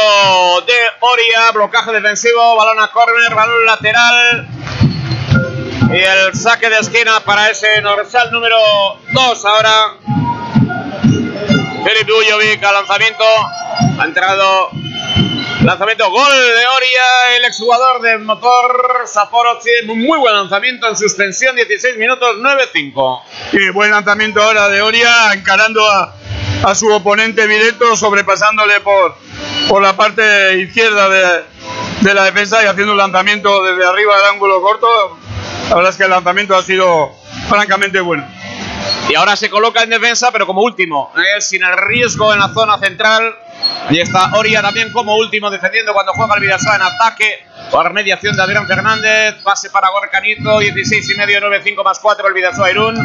de Oria, blocaje defensivo, balón a córner, balón lateral. Y el saque de esquina para ese dorsal número 2 ahora. Filip Dujovic al lanzamiento. Ha entrado lanzamiento gol de Oria, el exjugador del motor Sapporo. Un muy buen lanzamiento en suspensión, 16 minutos 9-5. Y buen lanzamiento ahora de Oria, encarando a, a su oponente directo, sobrepasándole por, por la parte izquierda de, de la defensa y haciendo un lanzamiento desde arriba del ángulo corto. La verdad es que el lanzamiento ha sido francamente bueno. Y ahora se coloca en defensa, pero como último, eh, sin el riesgo en la zona central. Ahí está Oria también como último defendiendo cuando juega el Vidasoa en ataque. Por mediación de Adrián Fernández. Pase para Gorcanito. 16 y medio, 9-5 más 4 el Vidasoa Irún.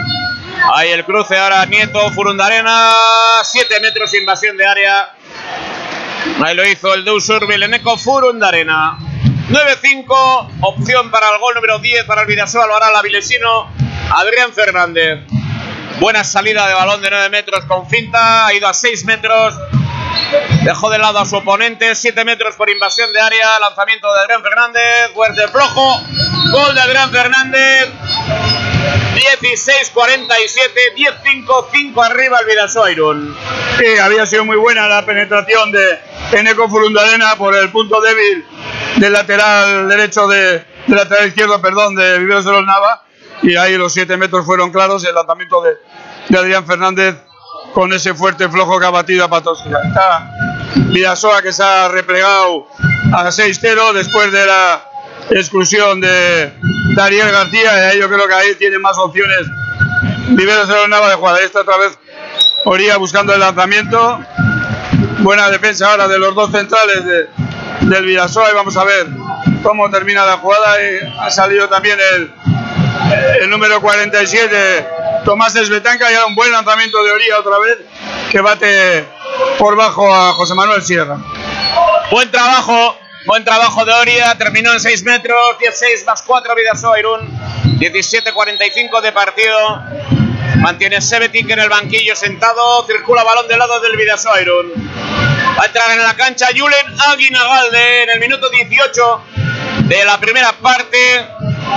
Ahí el cruce ahora Nieto Furundarena. 7 metros invasión de área. Ahí lo hizo el Deus Urbil Eneco Furundarena. 9-5. Opción para el gol número 10 para el Vidasoa. Lo hará el avilesino Adrián Fernández. Buena salida de balón de 9 metros con finta. Ha ido a 6 metros. Dejó de lado a su oponente. 7 metros por invasión de área. Lanzamiento de Adrián Fernández. Fuerte flojo. Gol de Adrián Fernández. 16-47. 10-5. 5 arriba el Vidasoa Irún. Sí, había sido muy buena la penetración de Eneco Furundarena por el punto débil del lateral derecho de, del lateral izquierdo, perdón, de Viveros de los Nava. Y ahí los 7 metros fueron claros. El lanzamiento de, de Adrián Fernández con ese fuerte flojo que ha batido a Patoski. Está Vidasoa que se ha replegado a 6-0 después de la exclusión de Dariel García. Y yo creo que ahí tiene más opciones Viveros de los Nava de jugar. Ahí está otra vez Oría buscando el lanzamiento. Buena defensa ahora de los dos centrales de, del Vidasoa. Y vamos a ver cómo termina la jugada. Y ha salido también el, el número 47, Tomás Esbetanca, y un buen lanzamiento de Oría otra vez, que bate por bajo a José Manuel Sierra. Buen trabajo, buen trabajo de Oria. Terminó en 6 metros, 16 más 4 Vidasoa Irún. 17-45 de partido. Mantiene Sebetic en el banquillo sentado. Circula balón del lado del Vidasoa Irún. Va a entrar en la cancha Julen Aguinagalde en el minuto 18 de la primera parte.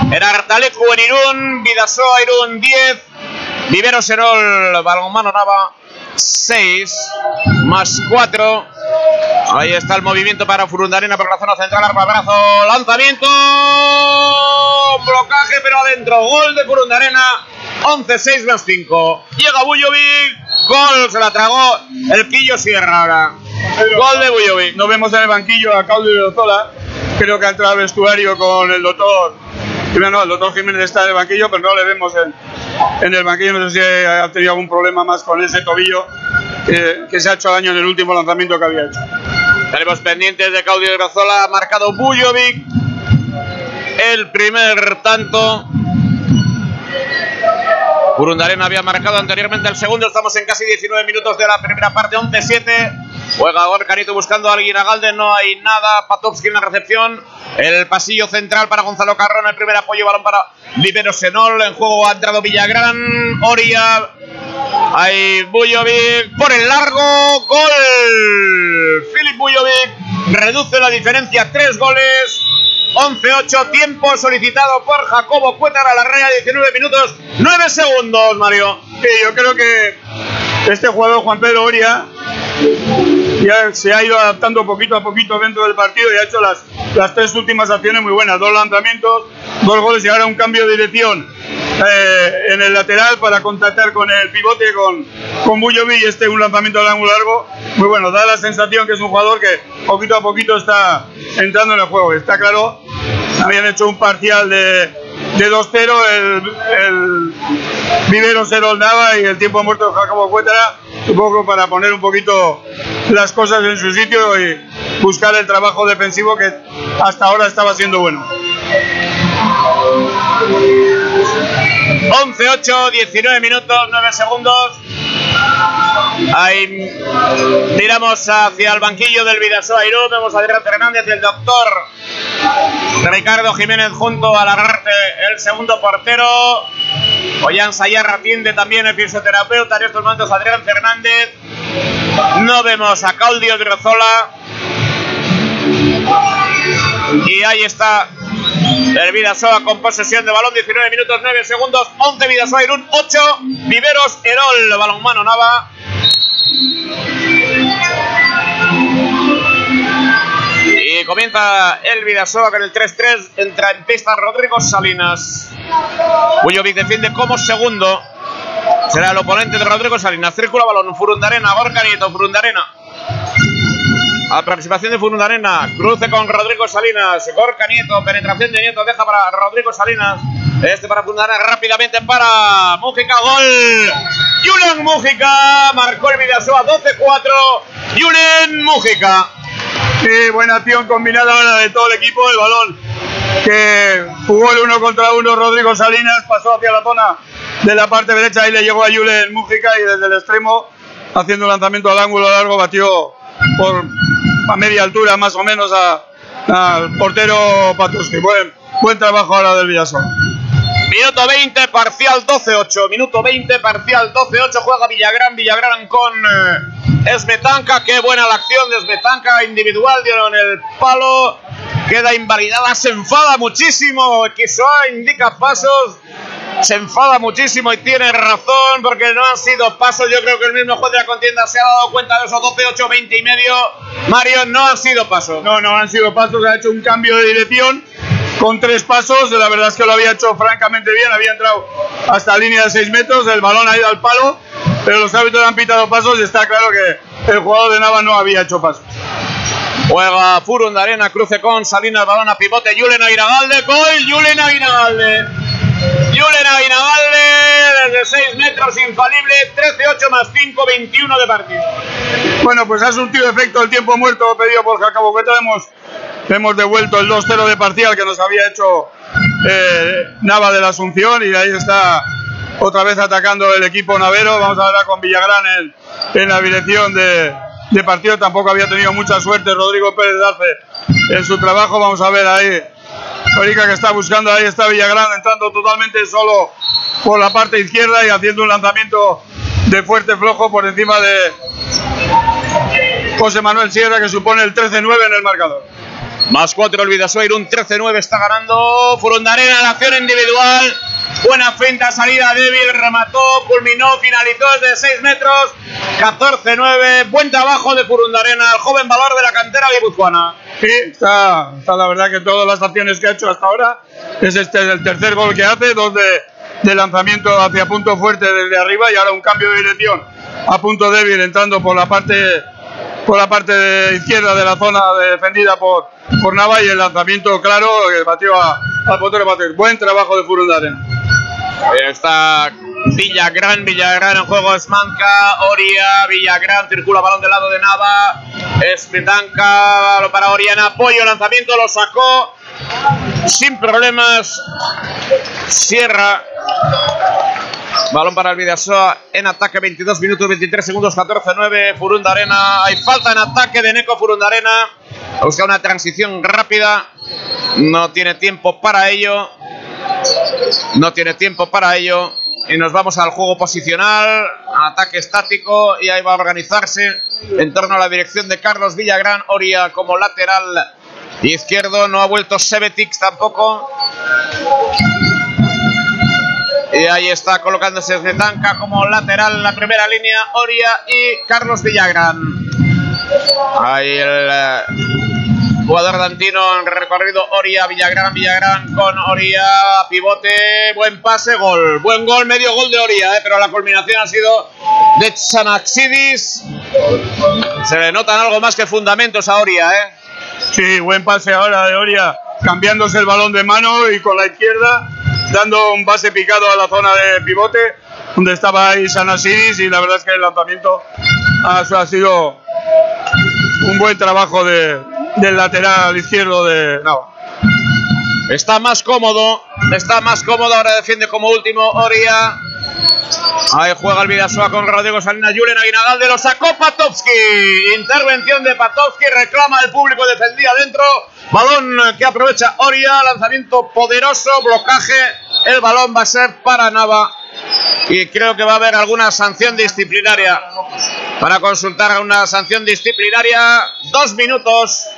En Artalecu en Irún, Vidasoa Irún 10, Vivero Serol, Balonmano Nava 6, más 4. Ahí está el movimiento para Furundarena por la zona central, arma brazo, lanzamiento, blocaje pero adentro, gol de Furundarena, 11-6 más 5. Llega Bujovic, gol, se la tragó el Quillo Sierra ahora. Gol de Bujovic. Nos vemos en el banquillo a Claudio Ozola. Creo que ha entrado al vestuario con el doctor. El doctor Jiménez está en el banquillo, pero no le vemos en, el banquillo. No sé si ha tenido algún problema más con ese tobillo que, se ha hecho daño en el último lanzamiento que había hecho. Tenemos pendientes de Claudio Grazola, ha marcado Bujovic. El primer tanto. Urundarena había marcado anteriormente el segundo. Estamos en casi 19 minutos de la primera parte, 11-7. Juega Gorcanito buscando a Alguinagalde, no hay nada. Patovsky en la recepción. El pasillo central para Gonzalo Carrón. El primer apoyo, balón para Libero Senol. En juego ha entrado Villagrán. Oria. Hay Bujovic por el largo. Gol. Filip Bujovic reduce la diferencia. Tres goles. 11-8. Tiempo solicitado por Jacobo Cuétar a la raya. 19 minutos. 9 segundos, Mario. Sí, yo creo que este jugador, Juan Pedro Oria, ya se ha ido adaptando poquito a poquito dentro del partido y ha hecho las, las tres últimas acciones muy buenas. Dos lanzamientos, dos goles y ahora un cambio de dirección eh, en el lateral para contactar con el pivote, con, con Bujovic y este un lanzamiento al ángulo largo. Muy bueno, da la sensación que es un jugador que poquito a poquito está entrando en el juego. Está claro, habían hecho un parcial de, de 2-0, el, el Vivero se daba y el tiempo muerto de Jacobo Cuétara, un poco para poner un poquito las cosas en su sitio y buscar el trabajo defensivo que hasta ahora estaba siendo bueno. 11, 8, 19 minutos, 9 segundos. Ahí miramos hacia el banquillo del Vidasoa Irún, vemos a Adrián Fernández y el doctor Ricardo Jiménez junto a Lagarde, el segundo portero. Ollán Sayarra atiende también el fisioterapeuta en estos momentos Adrián Fernández. No vemos a Claudio Drozola. Y ahí está Vidasoa con posesión de balón, 19 minutos 9 segundos, 11 Vidasoa Irún, 8 Viveros Erol, balonmano Nava. Y comienza el Vidasoa con el 3-3, entra en pista Rodrigo Salinas. Bujovic defiende como segundo. Será el oponente de Rodrigo Salinas. Círculo balón, Furundarena, Gorka Nieto, Furundarena. Aproximación de Furundarena, cruce con Rodrigo Salinas, Gorka Nieto, penetración de Nieto, deja para Rodrigo Salinas. Este para Furundarena rápidamente para Mújica, gol. Julen Mújica marcó el Vidasoa 12-4. Julen Mújica. Sí, buena acción combinada ahora de todo el equipo. El balón que jugó el uno contra uno Rodrigo Salinas pasó hacia la zona de la parte derecha y le llegó a Julen Mújica y desde el extremo, haciendo un lanzamiento al ángulo largo, batió por a media altura más o menos al portero Patuski. Buen, buen trabajo ahora del Villasoa. Minuto 20, parcial 12-8. Minuto 20, parcial 12-8. Juega Villagrán. Villagrán con eh, Esmetanca. Qué buena la acción de Esmetanca. Individual dieron el palo. Queda invalidada. Se enfada muchísimo. Quisoa indica pasos. Se enfada muchísimo y tiene razón porque no han sido pasos. Yo creo que el mismo juez de la contienda se ha dado cuenta de esos 12, 8, 20 y medio. Mario, no han sido pasos. No, no han sido pasos, ha hecho un cambio de dirección con tres pasos. La verdad es que lo había hecho francamente bien, había entrado hasta línea de 6 metros, el balón ha ido al palo, pero los árbitros han pitado pasos y está claro que el jugador de Nava no había hecho pasos. Juega Furun de Arena, cruce con Salinas, balón a pivote, Julen Aguinagalde, gol, Julen Aguinagalde. Julen Aguinagalde, desde 6 metros, infalible, 13-8 más 5, 21 de partido. Bueno, pues ha surtido efecto el tiempo muerto pedido por Jacobo Cueta. Hemos, hemos devuelto el 2-0 de parcial que nos había hecho eh, Nava de la Asunción y ahí está otra vez atacando el equipo navero. Vamos a ver con Villagrán en, en la dirección de, de partido. Tampoco había tenido mucha suerte Rodrigo Pérez de Arce en su trabajo. Vamos a ver ahí. Orica que está buscando, ahí está Villagrán entrando totalmente solo por la parte izquierda y haciendo un lanzamiento de fuerte flojo por encima de, José Manuel Sierra que supone el 13-9 en el marcador. Más 4 el Vidasoa, un 13-9 está ganando. Furundarena, la acción individual. Buena finta, salida débil, remató, culminó, finalizó desde 6 metros. 14-9, buen trabajo de Furundarena, el joven valor de la cantera guipuzcoana. Sí, está, está la verdad que todas las acciones que ha hecho hasta ahora es este el tercer gol que hace, dos de, lanzamiento hacia punto fuerte desde arriba y ahora un cambio de dirección a punto débil entrando por la parte por la parte izquierda de la zona defendida por, por Nava y el lanzamiento claro que batió a- portero Patrick. Buen trabajo de Furundarena. Está Villagrán, Villagrán en juego es Manca, Oria, Villagrán, circula balón del lado de Nava, Espetanca, para Oria en apoyo, lanzamiento lo sacó sin problemas, Sierra, balón para el Vidasoa en ataque, 22 minutos 23 segundos, 14-9, Furunda Arena, hay falta en ataque de Neco Furunda Arena, busca una transición rápida, no tiene tiempo para ello, no tiene tiempo para ello. Y nos vamos al juego posicional, ataque estático, y ahí va a organizarse en torno a la dirección de Carlos Villagrán, Oria como lateral izquierdo, no ha vuelto Sebetix tampoco. Y ahí está colocándose Snetanka como lateral en la primera línea, Oria y Carlos Villagrán. Ahí el Jugador dantino en recorrido Oria, Villagrán, Villagrán con Oria, pivote, buen pase, gol. Buen gol, medio gol de Oria, eh, pero la culminación ha sido de Xanaxidis. Se le notan algo más que fundamentos a Oria, ¿eh? Sí, buen pase ahora de Oria, cambiándose el balón de mano y con la izquierda dando un base picado a la zona de pivote donde estaba ahí Sanasiris y la verdad es que el lanzamiento ha, ha sido un buen trabajo de, del lateral izquierdo de Nava. Está más cómodo, está más cómodo, ahora defiende como último Oria. Ahí juega el Vidasoa con Rodrigo Salinas, Julen Aguinagalde, lo sacó Patovsky. Intervención de Patovsky, reclama el público, defendía dentro. Balón que aprovecha Oria, lanzamiento poderoso, blocaje. El balón va a ser para Nava. Y creo que va a haber alguna sanción disciplinaria. Para consultar una sanción disciplinaria, dos minutos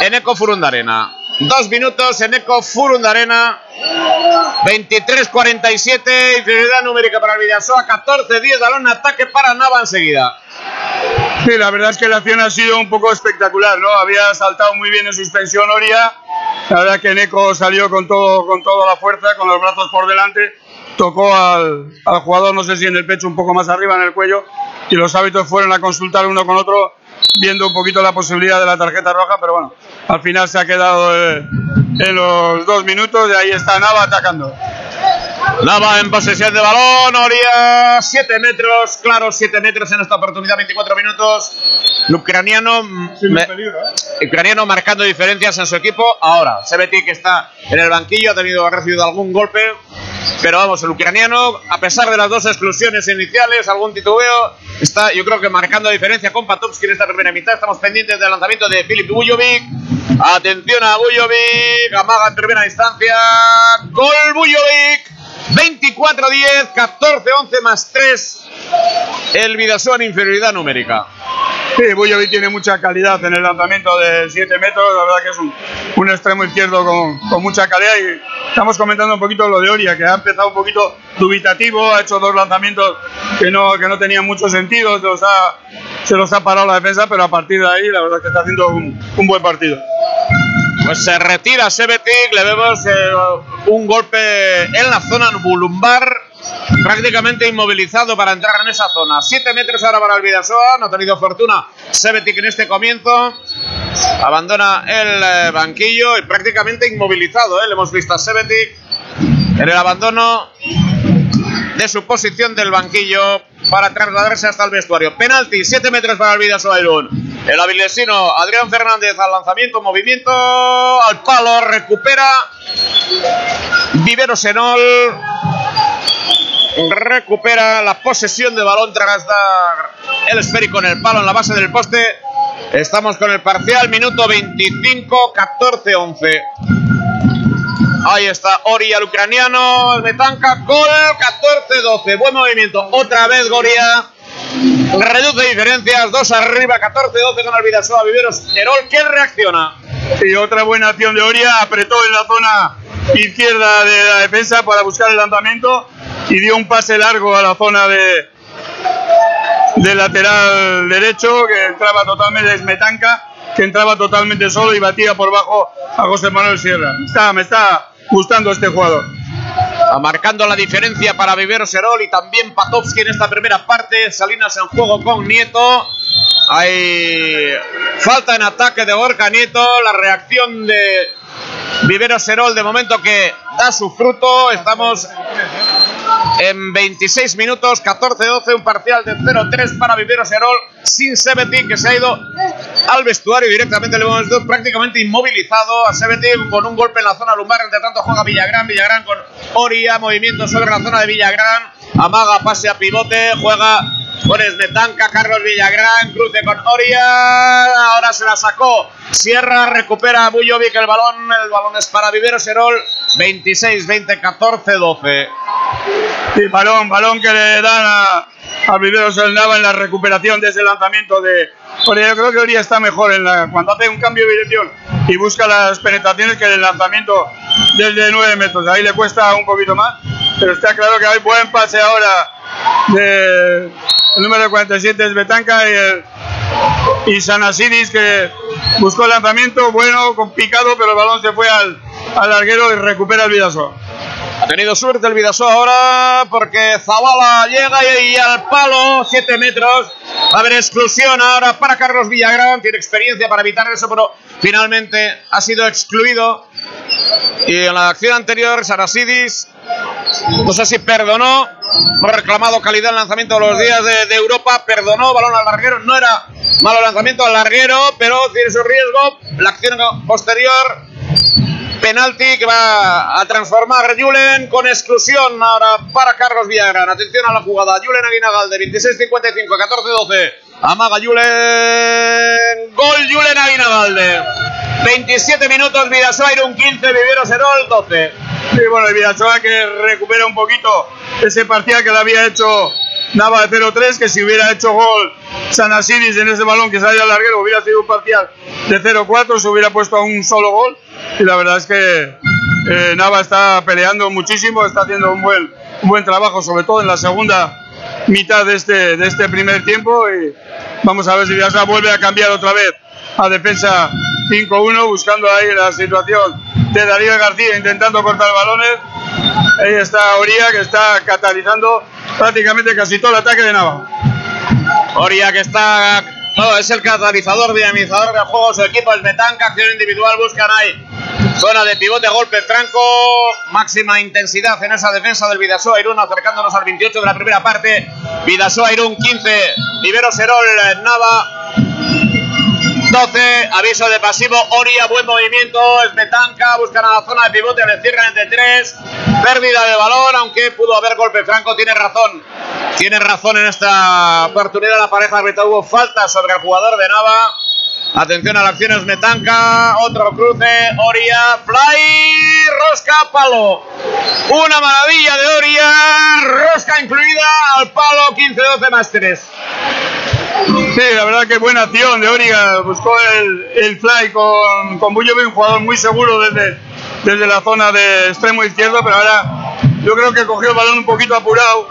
en Eco Furundarena. Dos minutos en Eco Furundarena. 23-47, inferioridad numérica para el Vidasoa. 14-10, balón ataque para Nava enseguida. Sí, la verdad es que la acción ha sido un poco espectacular, ¿no? Había saltado muy bien en suspensión Oria. La verdad que Neko salió con todo, con toda la fuerza, con los brazos por delante. Tocó al, al jugador, no sé si en el pecho, un poco más arriba en el cuello. Y los hábitos fueron a consultar uno con otro, viendo un poquito la posibilidad de la tarjeta roja. Pero bueno, al final se ha quedado eh, en los dos minutos y ahí está Nava atacando. Nava en posesión de balón, Oria 7 metros, claro, 7 metros en esta oportunidad, 24 minutos. El ucraniano, me- ucraniano marcando diferencias en su equipo. Ahora, Sebeti que está en el banquillo, ha tenido ha recibido algún golpe. Pero vamos, el ucraniano, a pesar de las dos exclusiones iniciales, algún titubeo, está yo creo que marcando diferencia con Patovsky en esta primera mitad. Estamos pendientes del lanzamiento de Filip Bujovic. Atención a Bujovic, amaga en primera instancia. Gol Bujovic. 24-10, 14-11 más 3. El Vidasoa en inferioridad numérica. Sí, Bujovic tiene mucha calidad en el lanzamiento de 7 metros, la verdad que es un, extremo izquierdo con, mucha calidad y estamos comentando un poquito lo de Oria, que ha empezado un poquito dubitativo, ha hecho dos lanzamientos que no, que no tenían mucho sentido, se los, ha, parado la defensa, pero a partir de ahí la verdad que está haciendo un, buen partido. Pues se retira Sebetic, le vemos eh, un golpe en la zona bulumbar, prácticamente inmovilizado para entrar en esa zona. 7 metros ahora para el Vidasoa, no ha tenido fortuna Sebetic en este comienzo. Abandona el eh, banquillo y prácticamente inmovilizado, eh. le hemos visto a Sebetic en el abandono de su posición del banquillo para trasladarse hasta el vestuario. Penalti, 7 metros para el Vidasoa. El avilesino Adrián Fernández al lanzamiento, movimiento al palo, recupera Vivero Senol. Recupera la posesión de balón tras dar el esférico en el palo en la base del poste. Estamos con el parcial, minuto 25, 14, 11. Ahí está Ori al ucraniano, el Metanca, gol 14-12, buen movimiento, otra vez Goria, reduce diferencias, dos arriba, 14-12 con el Vidasoa, Viveros, Herol, que reacciona. Y otra buena acción de Oria, apretó en la zona izquierda de la defensa para buscar el lanzamiento y dio un pase largo a la zona de del lateral derecho que entraba totalmente Smetanka, que entraba totalmente solo y batía por bajo a José Manuel Sierra. Me está gustando este jugador. Marcando la diferencia para Viveros Herol y también Patovsky en esta primera parte. Salinas en juego con Nieto. Hay falta en ataque de Gorka Nieto. La reacción de Viveros Herol de momento que da su fruto. Estamos en 26 minutos, 14-12, un parcial de 0-3 para Viveros Herol, sin Sebeti, que se ha ido al vestuario directamente, le hemos visto prácticamente inmovilizado a Sebeti con un golpe en la zona lumbar, entre tanto juega Villagrán, Villagrán con Oria, movimiento sobre la zona de Villagrán, amaga, pase a pivote, juega con Esmetanca, Carlos Villagrán, cruce con Oria, ahora se la sacó, Sierra, recupera a Bujovic el balón, el balón es para Viveros Herol, 26, 20, 14, 12. Sí, balón, balón que le dan a, a Viveros el Nava en la recuperación de ese lanzamiento de Oria. Yo creo que Oria está mejor en la, cuando hace un cambio de dirección y busca las penetraciones que el lanzamiento desde 9 metros. Ahí le cuesta un poquito más, pero está claro que hay buen pase ahora de el número 47 es Betanca y, el, y Sanasidis que buscó el lanzamiento bueno, con picado, pero el balón se fue al, al larguero y recupera el Vidasoa. Ha tenido suerte el Vidasoa ahora porque Zabala llega y, y al palo, 7 metros. A haber exclusión ahora para Carlos Villagrán. Tiene experiencia para evitar eso, pero finalmente ha sido excluido. Y en la acción anterior, Sarasidis, no sé si perdonó, ha reclamado calidad en lanzamiento de los días de, de Europa, perdonó, balón al larguero, no era malo lanzamiento al larguero, pero tiene su riesgo. La acción posterior, penalti que va a transformar Julen con exclusión ahora para Carlos Villagrán. Atención a la jugada, Julen Aguinagalde, 26-55, 14-12. Amaga Julen, gol Julen Aguinagalde. 27 minutos, Vidasoa Irún 15, Viveros Herol 12. Sí, bueno, el Vidasoa que recupera un poquito ese parcial que le había hecho Nava de 0-3, que si hubiera hecho gol Sanasiris en ese balón que salía al larguero hubiera sido un parcial de 0-4, se hubiera puesto a un solo gol. Y la verdad es que eh, Nava está peleando muchísimo, está haciendo un buen, un buen trabajo, sobre todo en la segunda mitad de este, de este primer tiempo. Y vamos a ver si Vidasoa vuelve a cambiar otra vez a defensa 5-1, buscando ahí la situación de Darío García intentando cortar balones. Ahí está Oría que está catalizando prácticamente casi todo el ataque de Nava. Oria que está. No, es el catalizador, dinamizador de juego. Su equipo es Metanca, acción individual, buscan ahí. Zona de pivote, golpe franco, máxima intensidad en esa defensa del Vidasoa Irún, acercándonos al 28 de la primera parte. Vidasoa Irún 15, Libero Serol, Nava 12, aviso de pasivo, Oria, buen movimiento, es Metanca, buscan a la zona de pivote, le cierran entre 3, pérdida de balón, aunque pudo haber golpe franco, tiene razón, tiene razón en esta oportunidad la pareja arbitral, hubo falta sobre el jugador de Nava, atención a la acción es otro cruce, Oria, fly, rosca, palo, una maravilla de Oria, rosca incluida al palo, 15-12 más 3. Sí, la verdad que buena acción de Origa. Buscó el, el fly con, con un jugador muy seguro desde, desde la zona de extremo izquierdo, pero ahora yo creo que cogió el balón un poquito apurado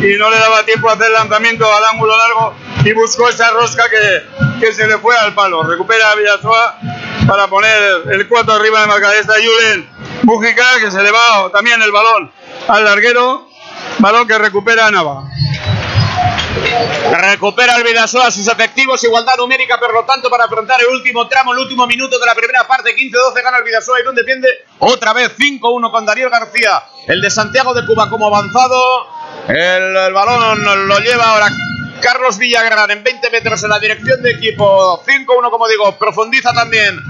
y no le daba tiempo a hacer lanzamiento al ángulo largo y buscó esa rosca que, que se le fue al palo. Recupera a Villasoa para poner el 4 arriba de marca de esta Julen Mujica, que se le va también el balón al larguero. Balón que recupera Nava. Recupera el Vidasoa sus efectivos, igualdad numérica, por lo tanto, para afrontar el último tramo, el último minuto de la primera parte. 15-12 gana el Vidasoa y donde defiende otra vez 5-1 con Darío García. El de Santiago de Cuba como avanzado. El balón lo lleva ahora Carlos Villagrán en 20 metros en la dirección de equipo. 5-1, como digo, profundiza también.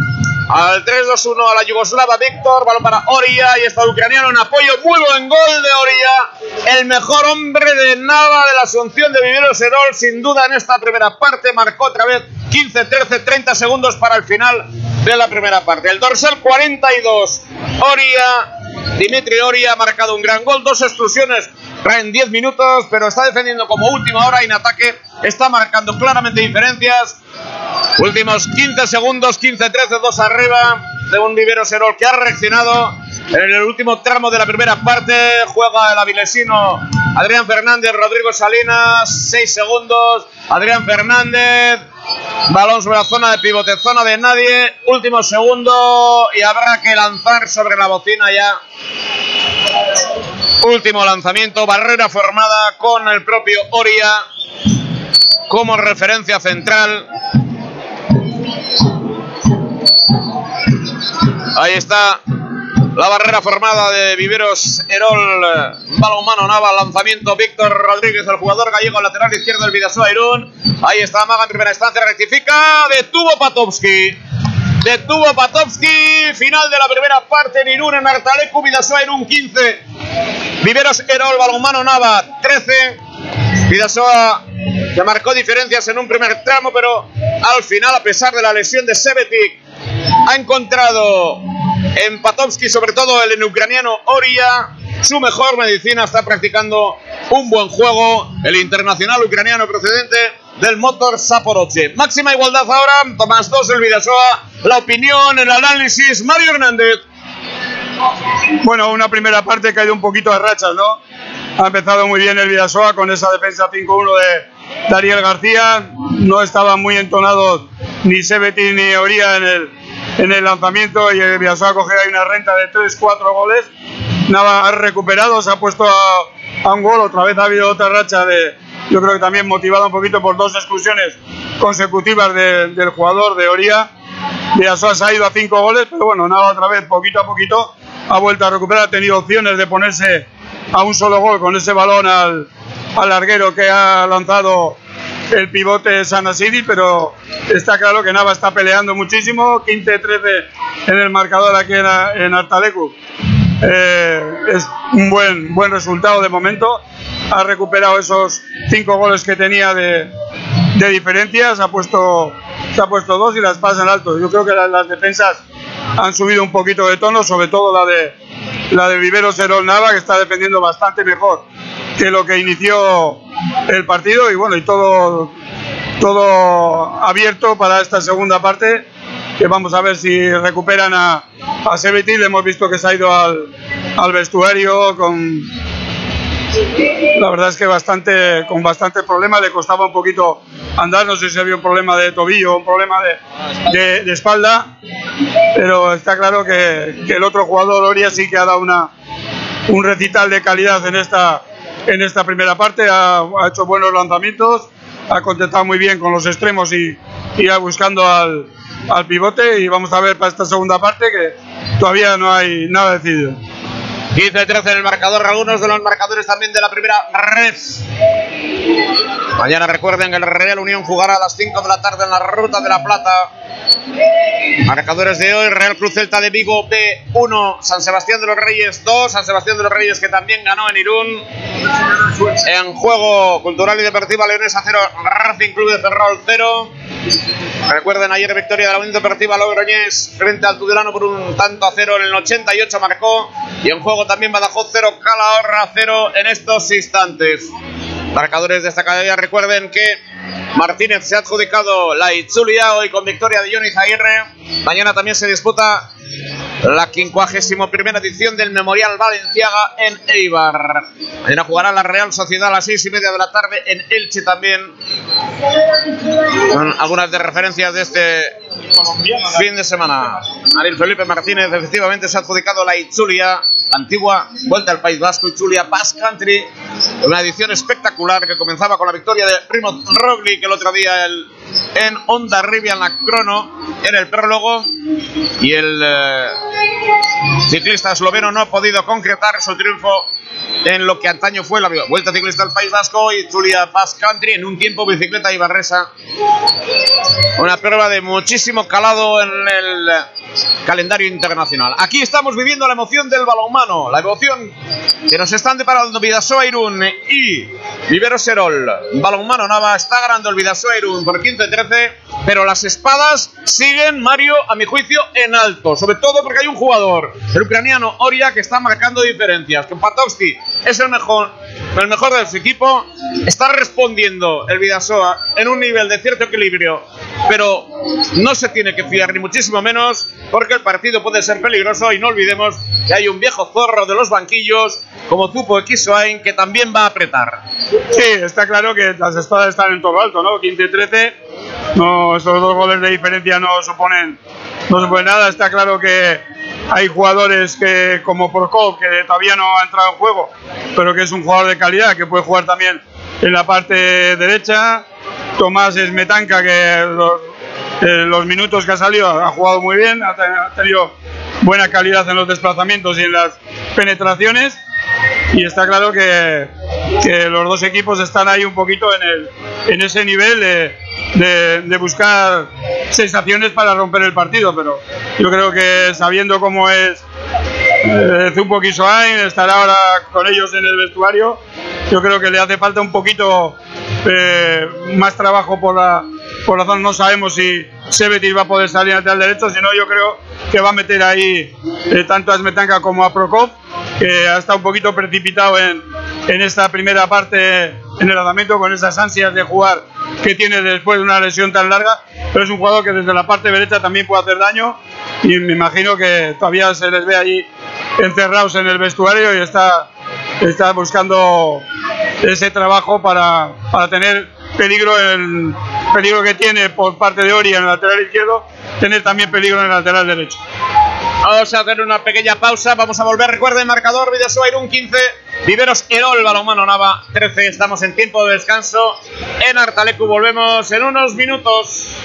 Al 3-2-1 a la Yugoslava Víctor, balón para Oria y está ucraniano en apoyo, muy buen gol de Oria, el mejor hombre de Nava de la Asunción de Vivero Serol, sin duda en esta primera parte, marcó otra vez 15, 13, 30 segundos para el final de la primera parte. El dorsal 42, Oria, Dimitri Oria ha marcado un gran gol, dos exclusiones en 10 minutos, pero está defendiendo como última hora en ataque está marcando claramente diferencias. Últimos 15 segundos, 15-13, 2 arriba de un Vivero Serol que ha reaccionado en el último tramo de la primera parte. Juega el avilesino Adrián Fernández, Rodrigo Salinas, 6 segundos. Adrián Fernández, balón sobre la zona de pivote, zona de nadie. Último segundo y habrá que lanzar sobre la bocina ya. Último lanzamiento, barrera formada con el propio Oria como referencia central. Ahí está la barrera formada de Viveros Herol, balonmano Nava, lanzamiento Víctor Rodríguez, el jugador gallego lateral izquierdo del Vidasoa Irún. Ahí está Maga en primera instancia, rectifica, detuvo Patovsky. Detuvo Patovsky, final de la primera parte en Irún, en Artalecu, Vidasoa Irún 15. Viveros Herol, balonmano Nava 13. Vidasoa que marcó diferencias en un primer tramo, pero al final, a pesar de la lesión de Sebetic, ha encontrado en Patovsky, sobre todo el en ucraniano Oria, su mejor medicina. Está practicando un buen juego el internacional ucraniano procedente del Motor Saporoche. Máxima igualdad ahora, Tomás 2, el Vidasoa, la opinión, el análisis, Mario Hernández. Bueno, una primera parte que ha ido un poquito a rachas, ¿no? Ha empezado muy bien el Vidasoa con esa defensa 5-1 de Daniel García. No estaban muy entonados ni Sebeti ni Oría en el, en el lanzamiento y el Vidasoa coge ahí una renta de 3-4 goles. Nava ha recuperado, se ha puesto a, a, un gol. Otra vez ha habido otra racha de, yo creo que también motivado un poquito por dos exclusiones consecutivas de- del jugador de Oría. Vidasoa se ha ido a cinco goles, pero bueno, nada, otra vez, poquito a poquito, ha vuelto a recuperar, ha tenido opciones de ponerse a un solo gol con ese balón al, al larguero que ha lanzado el pivote Sanasidi, pero está claro que Nava está peleando muchísimo, 15-13 en el marcador aquí en, en Artalecu. Eh, es un buen, buen resultado de momento. Ha recuperado esos cinco goles que tenía de, de diferencia, se ha, puesto, se ha puesto dos y las pasa en alto. Yo creo que las, las defensas han subido un poquito de tono, sobre todo la de, la de Vivero Serol Nava, que está defendiendo bastante mejor que lo que inició el partido y bueno, y todo, todo abierto para esta segunda parte que vamos a ver si recuperan a, a Sebetil. Hemos visto que se ha ido al, al vestuario con la verdad es que bastante con bastante problema le costaba un poquito andar no sé si había un problema de tobillo un problema de, de, espalda pero está claro que, que el otro jugador Oria sí que ha dado una un recital de calidad en esta en esta primera parte ha, hecho buenos lanzamientos ha contestado muy bien con los extremos y irá buscando al, al pivote y vamos a ver para esta segunda parte que todavía no hay nada decidido 15-13 en el marcador, algunos de los marcadores también de la primera red. Mañana recuerden que el Real Unión jugará a las 5 de la tarde en la Ruta de la Plata. Marcadores de hoy, Real Cruz Celta de Vigo B1, San Sebastián de los Reyes 2, San Sebastián de los Reyes que también ganó en Irún. En juego cultural y deportiva Leones a 0, Racing Club de Ferrol 0. Recuerden ayer victoria de la Unión Deportiva Logroñés frente al Tudelano por un tanto a cero en el 88 marcó y en juego también Badajoz 0, Calahorra 0 en estos instantes. Marcadores de esta cadena, recuerden que Martínez se ha adjudicado la Itzulia hoy con victoria de Johnny Zaguirre. Mañana también se disputa la 51 edición del Memorial Valenciaga en Eibar. Mañana jugará la Real Sociedad a las 6 y media de la tarde en Elche también. Son algunas de referencias de este fin de semana. Ariel Felipe Martínez efectivamente se ha adjudicado la Itzulia, antigua Vuelta al País Vasco, Itzulia Pass Country. Una edición espectacular que comenzaba con la victoria de Primo Roglic el otro día el, en Honda Rivia en la crono en el prólogo y el eh, ciclista esloveno no ha podido concretar su triunfo en lo que antaño fue la Vuelta Ciclista al País Vasco y Zulia Pass Country en un tiempo bicicleta y barresa. Una prueba de muchísimo calado en el calendario internacional. Aquí estamos viviendo la emoción del balonmano, la emoción que nos están deparando Vidasoa Irún y Vivero Serol. Balonmano Nava está ganando el Vidasoa Irún por 15-13, pero las espadas siguen, Mario, a mi juicio, en alto. Sobre todo porque hay un jugador, el ucraniano Oria, que está marcando diferencias. Que Patovsky es el mejor, el mejor de su equipo. Está respondiendo el Vidasoa en un nivel de cierto equilibrio, pero no se tiene que fiar, ni muchísimo menos, porque el partido puede ser peligroso y no olvidemos que hay un viejo zorro de los banquillos como Zupo Equisoain que también va a apretar. Sí, está claro que las espadas están en todo alto, ¿no? 15-13, no, esos dos goles de diferencia no suponen, no suponen nada. Está claro que hay jugadores que, como Prokop, que todavía no ha entrado en juego, pero que es un jugador de calidad, que puede jugar también en la parte derecha. Tomás Esmetanca, que los, eh, los minutos que ha salido ha jugado muy bien, ha, tenido buena calidad en los desplazamientos y en las penetraciones y está claro que, los dos equipos están ahí un poquito en, el, en ese nivel de, de, de, buscar sensaciones para romper el partido, pero yo creo que sabiendo cómo es eh, Zupo Kisoain, estar ahora con ellos en el vestuario, yo creo que le hace falta un poquito eh, más trabajo por la, por la zona. No sabemos si Sebetis va a poder salir al derecho, sino yo creo que va a meter ahí eh, tanto a Smetanka como a Prokop que ha estado un poquito precipitado en, en esta primera parte en el lanzamiento con esas ansias de jugar que tiene después de una lesión tan larga, pero es un jugador que desde la parte derecha también puede hacer daño y me imagino que todavía se les ve allí encerrados en el vestuario y está, está buscando ese trabajo para, para tener peligro el peligro que tiene por parte de Ori en el lateral izquierdo, tener también peligro en el lateral derecho. Vamos a hacer una pequeña pausa, vamos a volver. Recuerden, marcador Vidasoa Irún 15, Viveros Erol, Balonmano Nava 13. Estamos en tiempo de descanso en Artalecu. Volvemos en unos minutos.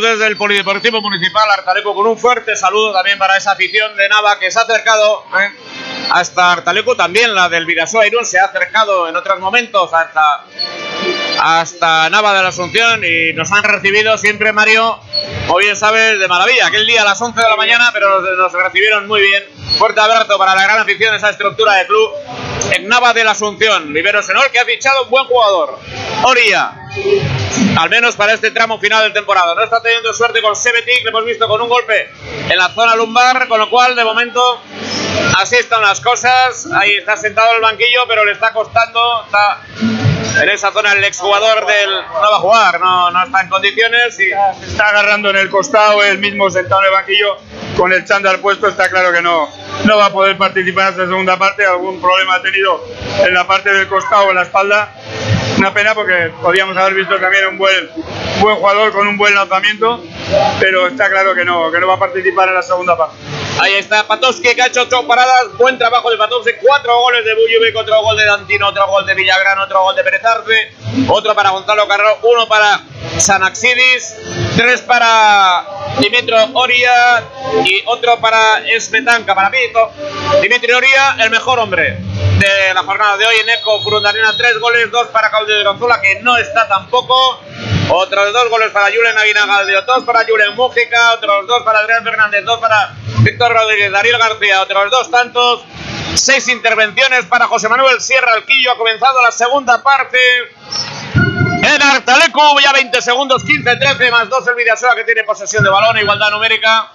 Desde el Polideportivo Municipal Artaleco con un fuerte saludo también para esa afición de Nava que se ha acercado ¿eh? hasta Artaleco. También la del Vidasoa Irún se ha acercado en otros momentos hasta, hasta Nava de la Asunción y nos han recibido siempre, Mario, como bien sabes, de maravilla. Aquel día a las 11 de la mañana, pero nos, nos recibieron muy bien. Fuerte abrazo para la gran afición, esa estructura de club en Nava de la Asunción. Vivero Senor, que ha fichado un buen jugador. Oria. Al menos para este tramo final de temporada. No está teniendo suerte con Sebetic, le hemos visto con un golpe en la zona lumbar, con lo cual de momento así están las cosas. Ahí está sentado en el banquillo, pero le está costando. Está en esa zona el exjugador del no va a jugar, no, no está en condiciones y Se está agarrando en el costado, él mismo sentado en el banquillo, con el chándal puesto, está claro que no, no va a poder participar en esta segunda parte. Algún problema ha tenido en la parte del costado o en la espalda. Una pena porque podíamos haber visto también un buen, buen jugador con un buen lanzamiento, pero está claro que no, que no va a participar en la segunda parte. Ahí está Patowski que ha hecho ocho paradas. Buen trabajo de Patowski. Cuatro goles de Bullubic, otro gol de Dantino, otro gol de Villagrán, otro gol de Pérez Arce, otro para Gonzalo Carrero, uno para Sanaxidis, tres para Dimitro Oria y otro para Esmetanca, para Pito. Dimitri Oria, el mejor hombre de la jornada de hoy en Eco Furundarena. Tres goles, dos para Claudio de Gonzula, que no está tampoco. Otros dos goles para Julen Aguinagaldio, dos para Julen Mújica, otros dos para Adrián Fernández, dos para Víctor Rodríguez, Darío García, otros dos tantos. Seis intervenciones para José Manuel Sierra Alquillo. Ha comenzado la segunda parte. En Artalecu, ya 20 segundos, 15-13 más 2 el Vidasoa que tiene posesión de balón, igualdad numérica.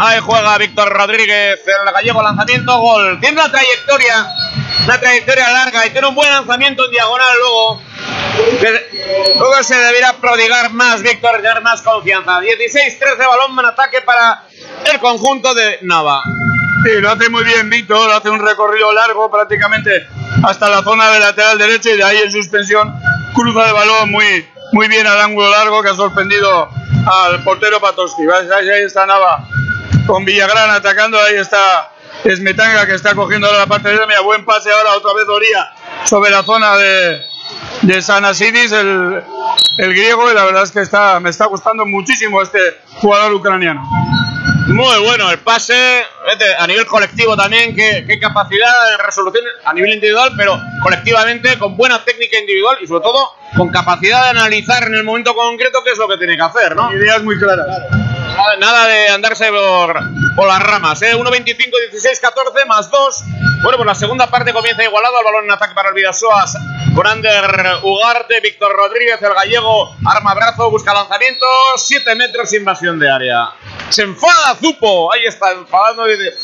Ahí juega Víctor Rodríguez, el gallego lanzamiento, gol. Tiene una trayectoria una trayectoria larga y tiene un buen lanzamiento en diagonal luego. luego se deberá prodigar más, Víctor, tener más confianza. 16-13 balón en ataque para el conjunto de Nava. Sí, lo hace muy bien Víctor, hace un recorrido largo prácticamente hasta la zona de lateral derecho y de ahí en suspensión cruza de balón muy, muy bien al ángulo largo que ha sorprendido al portero Patoski. Ahí está Nava con Villagrán atacando, ahí está Esmetanga que está cogiendo ahora la parte derecha, mira, buen pase ahora otra vez Oría sobre la zona de, de Sanasidis, el, el griego, y la verdad es que está, me está gustando muchísimo este jugador ucraniano. Muy bueno el pase, vete, a nivel colectivo también, qué, qué capacidad de resolución a nivel individual, pero colectivamente con buena técnica individual y sobre todo con capacidad de analizar en el momento concreto qué es lo que tiene que hacer, ¿no? Ideas muy claras. Nada, de andarse por, por las ramas, ¿eh? 1.25, 16, 14 más 2. Bueno, pues la segunda parte comienza igualado. El balón en ataque para el Vidasoas con Ander Ugarte, Víctor Rodríguez, el gallego, arma brazo, busca lanzamiento, 7 metros, invasión de área. Se enfada Zupo, ahí está, enfadando. dice,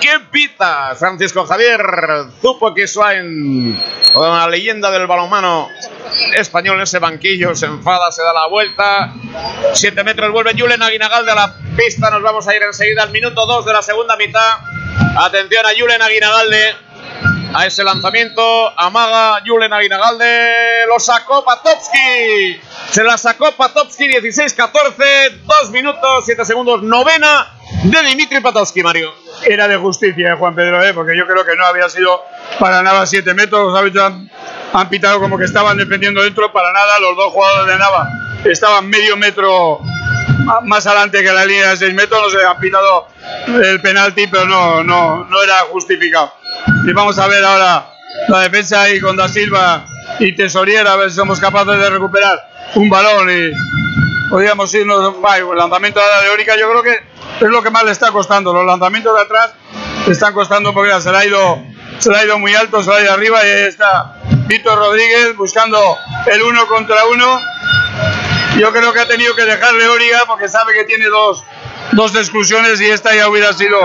¿Qué pita Francisco Javier Zupo que en la leyenda del balonmano español en ese banquillo? Se enfada, se da la vuelta. 7 metros, vuelve Julen Aguinagalde a la pista. Nos vamos a ir enseguida al minuto 2 de la segunda mitad. Atención a Julen Aguinagalde. A ese lanzamiento, amaga Julen Aguinagalde, lo sacó Patowski, se la sacó Patowski, 16-14, 2 minutos, 7 segundos, novena de Dimitri Patowski, Mario. Era de justicia, eh, Juan Pedro, eh, porque yo creo que no había sido para nada 7 metros, los han, pitado como que estaban defendiendo dentro, para nada, los dos jugadores de Nava estaban medio metro más adelante que la línea de 6 metros, no se han pitado el penalti, pero no, no, no era justificado. Y vamos a ver ahora la defensa ahí con Da Silva y Tesoriera, a ver si somos capaces de recuperar un balón y podríamos irnos. va, El lanzamiento de Eórica, yo creo que es lo que más le está costando. Los lanzamientos de atrás le están costando porque ya se le ha ido, se le ha ido muy alto, se le ha ido arriba y ahí está Víctor Rodríguez buscando el uno contra uno. Yo creo que ha tenido que dejarle Origa porque sabe que tiene dos, dos exclusiones y esta ya hubiera sido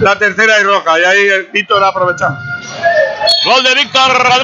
la tercera y roja. Y ahí Víctor ha aprovechado. Gol de Víctor Rodríguez.